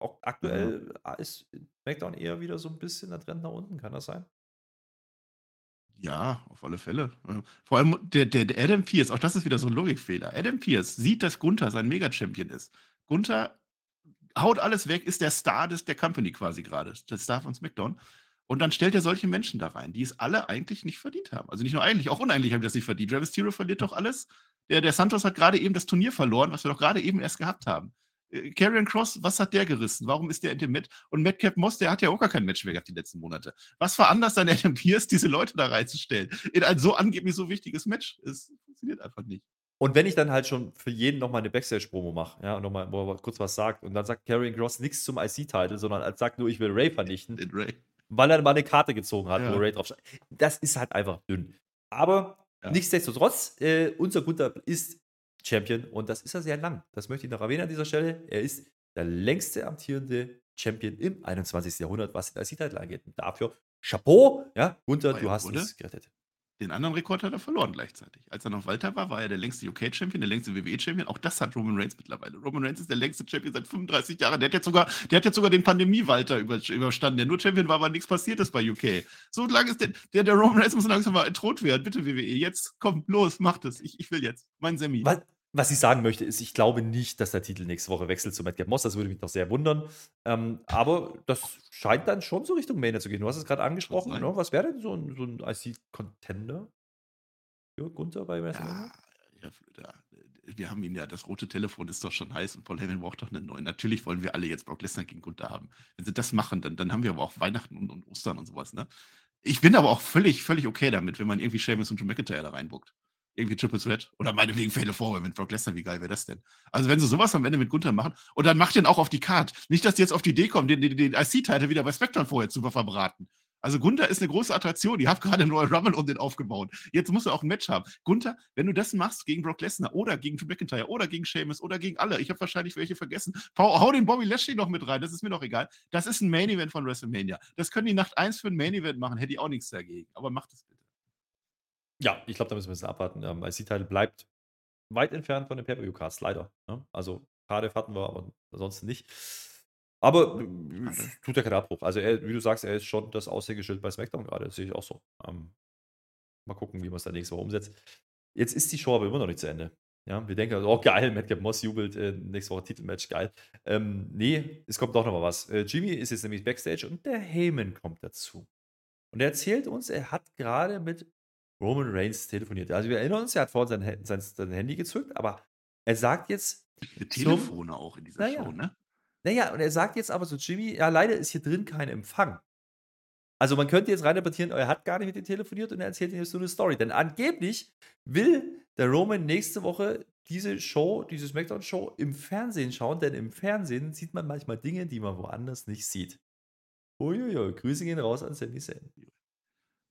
auch aktuell mhm. ist SmackDown eher wieder so ein bisschen der Trend nach unten, kann das sein? Ja, auf alle Fälle. Vor allem der, der, der Adam Pierce, auch das ist wieder so ein Logikfehler. Adam Pierce sieht, dass Gunther sein Mega-Champion ist. Gunther haut alles weg, ist der Star des, der Company quasi gerade, der Star von SmackDown. Und dann stellt er solche Menschen da rein, die es alle eigentlich nicht verdient haben. Also nicht nur eigentlich, auch uneigentlich haben die das nicht verdient. Travis Tiro verliert doch alles. Der, der Santos hat gerade eben das Turnier verloren, was wir doch gerade eben erst gehabt haben. Äh, Karrion Cross, was hat der gerissen? Warum ist der in dem Met? Und Madcap Moss, der hat ja auch gar kein Match mehr gehabt die letzten Monate. Was war anders an Adam Pierce, diese Leute da reinzustellen? In ein so angeblich so wichtiges Match? Es funktioniert einfach nicht. Und wenn ich dann halt schon für jeden nochmal eine Backstage-Promo mache, ja, und nochmal kurz was sagt, und dann sagt Karrion Cross nichts zum IC-Title, sondern sagt nur, ich will Ray vernichten, Den Ray. weil er mal eine Karte gezogen hat, ja. wo Ray draufsteht. Das ist halt einfach dünn. Aber ja. nichtsdestotrotz, äh, unser Gunther ist Champion und das ist er sehr lang. Das möchte ich noch erwähnen an dieser Stelle. Er ist der längste amtierende Champion im 21. Jahrhundert, was den IC-Title angeht. Und dafür Chapeau, ja, Gunther, du hast es gerettet. Den anderen Rekord hat er verloren gleichzeitig. Als er noch Walter war, war er der längste UK-Champion, der längste WWE-Champion. Auch das hat Roman Reigns mittlerweile. Roman Reigns ist der längste Champion seit 35 Jahren. Der hat jetzt sogar, der hat jetzt sogar den Pandemie-Walter überstanden, der nur Champion war, weil nichts passiert ist bei UK. So lange ist der, der, der Roman Reigns muss langsam mal entthront werden. Bitte WWE, jetzt komm, los, macht es. Ich, ich will jetzt. Mein Semi. Was? Was ich sagen möchte, ist, ich glaube nicht, dass der Titel nächste Woche wechselt zu Madcap Moss. Das würde mich doch sehr wundern. Ähm, aber das scheint dann schon so Richtung Mania zu gehen. Du hast es gerade angesprochen. Ne? Was wäre denn so ein, so ein IC-Contender? für Gunther bei WrestleMania? Ja, ja, wir haben ihn ja, das rote Telefon ist doch schon heiß und Paul Heyman braucht doch einen neuen. Natürlich wollen wir alle jetzt Brock Lesnar gegen Gunther haben. Wenn sie das machen, dann, dann haben wir aber auch Weihnachten und, und Ostern und sowas. Ne? Ich bin aber auch völlig, völlig okay damit, wenn man irgendwie Sheamus und Drew McIntyre da reinbuckt. Irgendwie Triple Threat. Oder meinetwegen Fatal Four mit Brock Lesnar, wie geil wäre das denn? Also wenn sie sowas am Ende mit Gunther machen und dann macht den auch auf die Card. Nicht, dass die jetzt auf die Idee kommen, den, den, den IC-Title wieder bei SmackDown vorher zu verbraten. Also Gunther ist eine große Attraktion. Ich habe gerade einen Royal Rumble um den aufgebaut. Jetzt musst du auch ein Match haben. Gunther, wenn du das machst gegen Brock Lesnar oder gegen Drew McIntyre oder gegen Sheamus oder gegen alle, ich habe wahrscheinlich welche vergessen, hau, hau, den Bobby Lashley noch mit rein, das ist mir doch egal. Das ist ein Main Event von WrestleMania. Das können die Nacht 1 für ein Main Event machen, hätte ich auch nichts dagegen. Aber macht es bitte. Ja, ich glaube, da müssen wir ein bisschen abwarten. Ähm, IC-Title bleibt weit entfernt von den Pay-Per-View-Cards, leider. Ne? Also Cardiff hatten wir, aber ansonsten nicht. Aber äh, tut ja keinen Abbruch. Also, er, wie du sagst, er ist schon das Aushängeschild bei SmackDown gerade. Das sehe ich auch so. Ähm, mal gucken, wie man es dann nächste Woche umsetzt. Jetzt ist die Show aber immer noch nicht zu Ende. Ja, wir denken, oh geil, Madcap Moss jubelt, äh, nächste Woche Titelmatch, geil. Ähm, nee, es kommt doch noch mal was. Äh, Jimmy ist jetzt nämlich Backstage und der Heyman kommt dazu. Und er erzählt uns, er hat gerade mit Roman Reigns telefoniert. Also wir erinnern uns, er hat vorhin sein, sein, sein Handy gezückt, aber er sagt jetzt. Telefone auch in dieser naja, Show, ne? Naja, und er sagt jetzt aber so, Jimmy, ja, leider ist hier drin kein Empfang. Also man könnte jetzt reininterpretieren, er hat gar nicht mit ihm telefoniert und er erzählt ihm jetzt so eine Story. Denn angeblich will der Roman nächste Woche diese Show, diese SmackDown-Show im Fernsehen schauen, denn im Fernsehen sieht man manchmal Dinge, die man woanders nicht sieht. Uiuiui, Grüße gehen raus an Sami Zayn.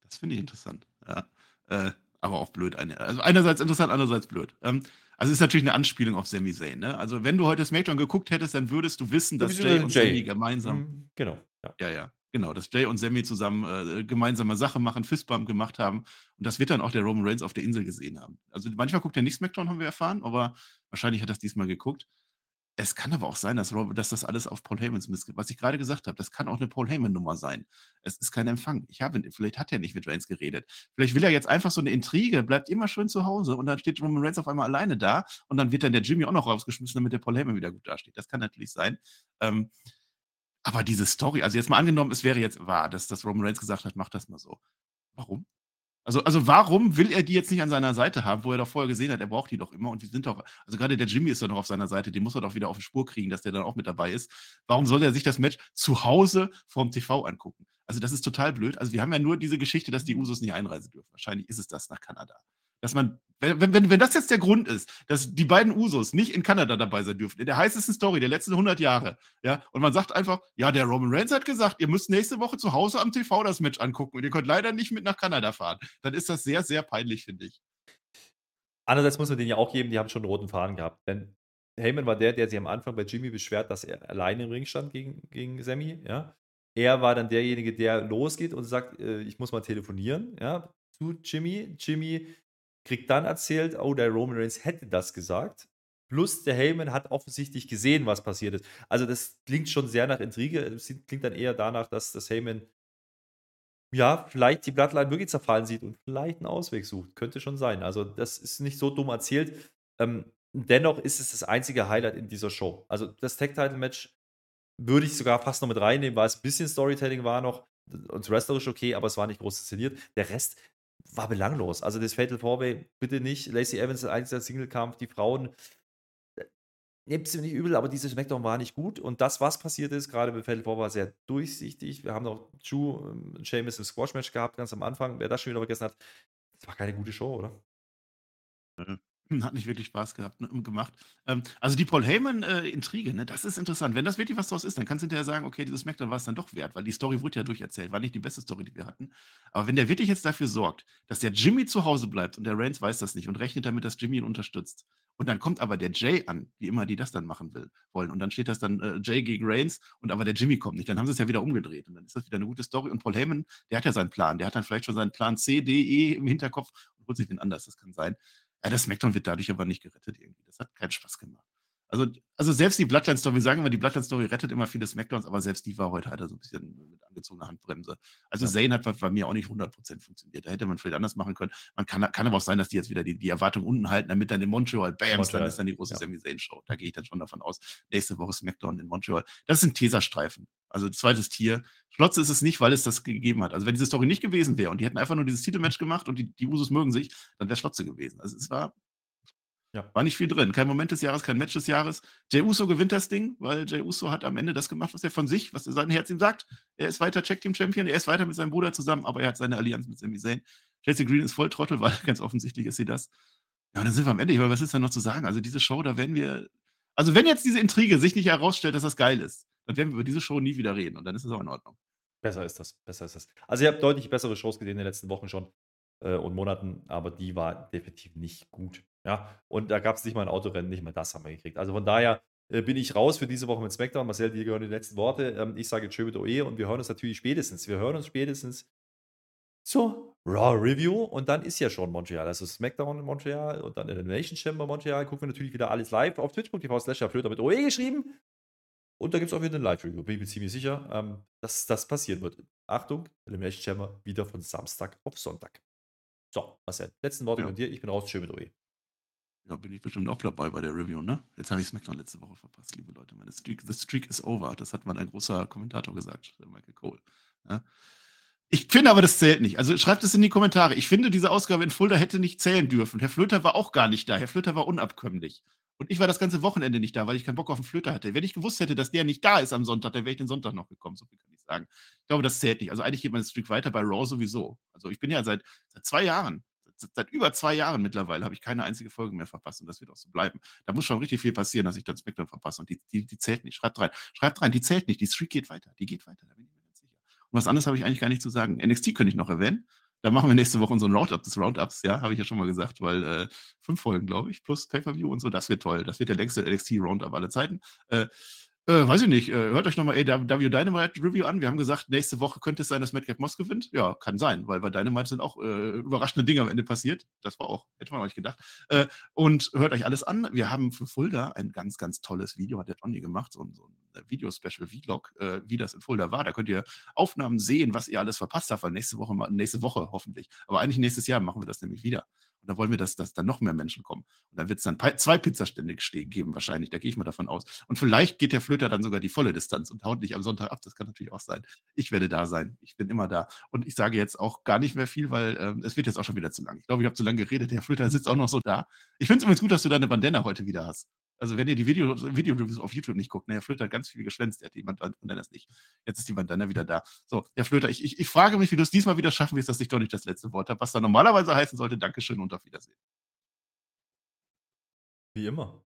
Das finde ich interessant. Ja. Äh, aber auch blöd. Also einerseits interessant, andererseits blöd. Ähm, also ist natürlich eine Anspielung auf Sami Zayn. Ne? Also wenn du heute SmackDown geguckt hättest, dann würdest du wissen, dass Jay und Jay. Sami gemeinsam. Mhm, genau. Ja. ja, ja. Genau, dass Jay und Sammy zusammen äh, gemeinsame Sache machen, Fistbump gemacht haben. Und das wird dann auch der Roman Reigns auf der Insel gesehen haben. Also manchmal guckt er nicht SmackDown, haben wir erfahren, aber wahrscheinlich hat er es diesmal geguckt. Es kann aber auch sein, dass, dass das alles auf Paul Heymans Mist Was ich gerade gesagt habe, das kann auch eine Paul Heyman-Nummer sein. Es ist kein Empfang. Ich habe, vielleicht hat er nicht mit Reigns geredet. Vielleicht will er jetzt einfach so eine Intrige, bleibt immer schön zu Hause und dann steht Roman Reigns auf einmal alleine da und dann wird dann der Jimmy auch noch rausgeschmissen, damit der Paul Heyman wieder gut dasteht. Das kann natürlich sein. Ähm, aber diese Story, also jetzt mal angenommen, es wäre jetzt wahr, dass, dass Roman Reigns gesagt hat, mach das mal so. Warum? Also, also warum will er die jetzt nicht an seiner Seite haben, wo er doch vorher gesehen hat, er braucht die doch immer und die sind doch, also gerade der Jimmy ist doch noch auf seiner Seite, den muss er doch wieder auf die Spur kriegen, dass der dann auch mit dabei ist. Warum soll er sich das Match zu Hause vorm TV angucken? Also das ist total blöd. Also wir haben ja nur diese Geschichte, dass die Usos nicht einreisen dürfen. Wahrscheinlich ist es das nach Kanada dass man, wenn, wenn, wenn das jetzt der Grund ist, dass die beiden Usos nicht in Kanada dabei sein dürfen, in der heißesten Story der letzten 100 Jahre, ja, und man sagt einfach, ja, der Roman Reigns hat gesagt, ihr müsst nächste Woche zu Hause am TV das Match angucken und ihr könnt leider nicht mit nach Kanada fahren, dann ist das sehr, sehr peinlich, finde ich. Andererseits muss man denen ja auch geben, die haben schon einen roten Faden gehabt, denn Heyman war der, der sich am Anfang bei Jimmy beschwert, dass er alleine im Ring stand gegen, gegen Sammy, ja. Er war dann derjenige, der losgeht und sagt, äh, ich muss mal telefonieren, ja, zu Jimmy. Jimmy kriegt dann erzählt, oh, der Roman Reigns hätte das gesagt. Plus der Heyman hat offensichtlich gesehen, was passiert ist. Also das klingt schon sehr nach Intrige. Es klingt dann eher danach, dass das Heyman ja, vielleicht die Bloodline wirklich zerfallen sieht und vielleicht einen Ausweg sucht. Könnte schon sein. Also das ist nicht so dumm erzählt. Ähm, dennoch ist es das einzige Highlight in dieser Show. Also das Tag-Title-Match würde ich sogar fast noch mit reinnehmen, weil es ein bisschen Storytelling war noch und wrestlerisch okay, aber es war nicht groß inszeniert. Der Rest war belanglos. Also das Fatal Four-Way, bitte nicht. Lacey Evans, einziger Single-Kampf, die Frauen, äh, nehmt mir nicht übel, aber diese Smackdown war nicht gut. Und das, was passiert ist, gerade bei Fatal Four, war sehr durchsichtig. Wir haben noch Drew und Sheamus im Squash-Match gehabt, ganz am Anfang. Wer das schon wieder vergessen hat, das war keine gute Show, oder? Mhm. Hat nicht wirklich Spaß gehabt, ne, gemacht. Ähm, also die Paul Heyman-Intrige, äh, ne, das ist interessant. Wenn das wirklich was draus ist, dann kannst du hinterher sagen, okay, dieses Smackdown war es dann doch wert, weil die Story wurde ja durcherzählt, war nicht die beste Story, die wir hatten. Aber wenn der wirklich jetzt dafür sorgt, dass der Jimmy zu Hause bleibt und der Reigns weiß das nicht und rechnet damit, dass Jimmy ihn unterstützt, und dann kommt aber der Jay an, wie immer die das dann machen will, wollen, und dann steht das dann äh, Jay gegen Reigns und aber der Jimmy kommt nicht, dann haben sie es ja wieder umgedreht und dann ist das wieder eine gute Story. Und Paul Heyman, der hat ja seinen Plan, der hat dann vielleicht schon seinen Plan C, D, E im Hinterkopf und holt sich den anders, das kann sein. Ja, das Smackdown wird dadurch aber nicht gerettet irgendwie. Das hat keinen Spaß gemacht. Also, also selbst die Bloodline-Story, wir sagen immer, die Bloodline-Story rettet immer viele Smackdowns, aber selbst die war heute halt so ein bisschen mit angezogener Handbremse. Also ja. Zayn hat bei mir auch nicht 100% funktioniert. Da hätte man vielleicht anders machen können. Man kann, kann aber auch sein, dass die jetzt wieder die, die Erwartung unten halten, damit dann in Montreal, bams, dann ist dann die große ja. Sami Zayn-Show. Da gehe ich dann schon davon aus. Nächste Woche Smackdown in Montreal. Das sind Teserstreifen. Also zweites Tier. Schlotze ist es nicht, weil es das gegeben hat. Also wenn diese Story nicht gewesen wäre und die hätten einfach nur dieses Titelmatch gemacht und die, die Usos mögen sich, dann wäre Schlotze gewesen. Also es war ja. War nicht viel drin. Kein Moment des Jahres, kein Match des Jahres. Jay Uso gewinnt das Ding, weil Jay Uso hat am Ende das gemacht, was er von sich, was sein Herz ihm sagt. Er ist weiter Check Team Champion, er ist weiter mit seinem Bruder zusammen, aber er hat seine Allianz mit Sami Zayn. Chelsea Green ist voll Trottel, weil ganz offensichtlich ist sie das. Ja, und dann sind wir am Ende. Aber was ist da noch zu sagen? Also diese Show, da werden wir. Also wenn jetzt diese Intrige sich nicht herausstellt, dass das geil ist, dann werden wir über diese Show nie wieder reden und dann ist es auch in Ordnung. Besser ist das. Besser ist das. Also ihr habt deutlich bessere Shows gesehen in den letzten Wochen schon äh, und Monaten, aber die war definitiv nicht gut. Ja, und da gab es nicht mal ein Autorennen, nicht mal das haben wir gekriegt. Also von daher äh, bin ich raus für diese Woche mit SmackDown. Marcel, dir gehören die letzten Worte. Ähm, ich sage tschö mit OE und wir hören uns natürlich spätestens. Wir hören uns spätestens zur Raw Review und dann ist ja schon Montreal. Also SmackDown in Montreal und dann Elimination Chamber Montreal. Gucken wir natürlich wieder alles live auf twitch.tv slash mit OE geschrieben. Und da gibt es auch wieder eine Live-Review. Bin ich mir ziemlich sicher, ähm, dass das passieren wird. Achtung, Elimination Chamber wieder von Samstag auf Sonntag. So, Marcel, letzten Worte ja. von dir. Ich bin raus. Tschö mit OE. Ja, bin ich bestimmt auch dabei bei der Review, ne? Jetzt habe ich SmackDown letzte Woche verpasst, liebe Leute. Meine Streak, the Streak is over. Das hat mal ein großer Kommentator gesagt, Michael Cole. Ja? Ich finde aber, das zählt nicht. Also schreibt es in die Kommentare. Ich finde, diese Ausgabe in Fulda hätte nicht zählen dürfen. Herr Flöter war auch gar nicht da. Herr Flöter war unabkömmlich. Und ich war das ganze Wochenende nicht da, weil ich keinen Bock auf den Flöter hatte. Wenn ich gewusst hätte, dass der nicht da ist am Sonntag, dann wäre ich den Sonntag noch gekommen. So viel kann ich sagen. Ich glaube, das zählt nicht. Also eigentlich geht mein Streak weiter bei Raw sowieso. Also ich bin ja seit, seit zwei Jahren, seit über zwei Jahren mittlerweile habe ich keine einzige Folge mehr verpasst und das wird auch so bleiben. Da muss schon richtig viel passieren, dass ich dann SmackDown verpasse und die, die, die zählt nicht. Schreibt rein. Schreibt rein, die zählt nicht. Die Streak geht weiter. Die geht weiter. Da bin ich mir ganz sicher. Und was anderes habe ich eigentlich gar nicht zu sagen. NXT könnte ich noch erwähnen. Da machen wir nächste Woche unseren Roundup des Roundups, ja, habe ich ja schon mal gesagt, weil äh, fünf Folgen, glaube ich, plus Pay-Per-View und so, das wird toll. Das wird der längste NXT-Roundup aller Zeiten. Äh, äh, weiß ich nicht. Äh, hört euch nochmal AW Dynamite Review an. Wir haben gesagt, nächste Woche könnte es sein, dass Madcap Moss gewinnt. Ja, kann sein, weil bei Dynamite sind auch äh, überraschende Dinge am Ende passiert. Das war auch, hätte man euch gedacht. Äh, und hört euch alles an. Wir haben für Fulda ein ganz, ganz tolles Video, hat der Tony gemacht, so, so ein Video-Special, Vlog, äh, wie das in Fulda war. Da könnt ihr Aufnahmen sehen, was ihr alles verpasst habt, weil nächste Woche, nächste Woche hoffentlich. Aber eigentlich nächstes Jahr machen wir das nämlich wieder. Und da wollen wir, dass, dass dann noch mehr Menschen kommen. Und dann wird es dann zwei Pizzastände geben, wahrscheinlich. Da gehe ich mal davon aus. Und vielleicht geht der Flöter dann sogar die volle Distanz und haut nicht am Sonntag ab. Das kann natürlich auch sein. Ich werde da sein. Ich bin immer da. Und ich sage jetzt auch gar nicht mehr viel, weil ähm, es wird jetzt auch schon wieder zu lang. Ich glaube, ich habe zu lange geredet. Der Flöter sitzt auch noch so da. Ich finde es übrigens gut, dass du deine Bandana heute wieder hast. Also wenn ihr die Video, Video auf YouTube nicht guckt, ne, Herr Flöter hat ganz viel geschwänzt, der hat die Bandana nicht. Jetzt ist die Bandana wieder da. So, Herr Flöter, ich, ich, ich frage mich, wie du es diesmal wieder schaffen wirst, dass ich doch nicht das letzte Wort habe, was da normalerweise heißen sollte, Dankeschön und auf Wiedersehen. Wie immer.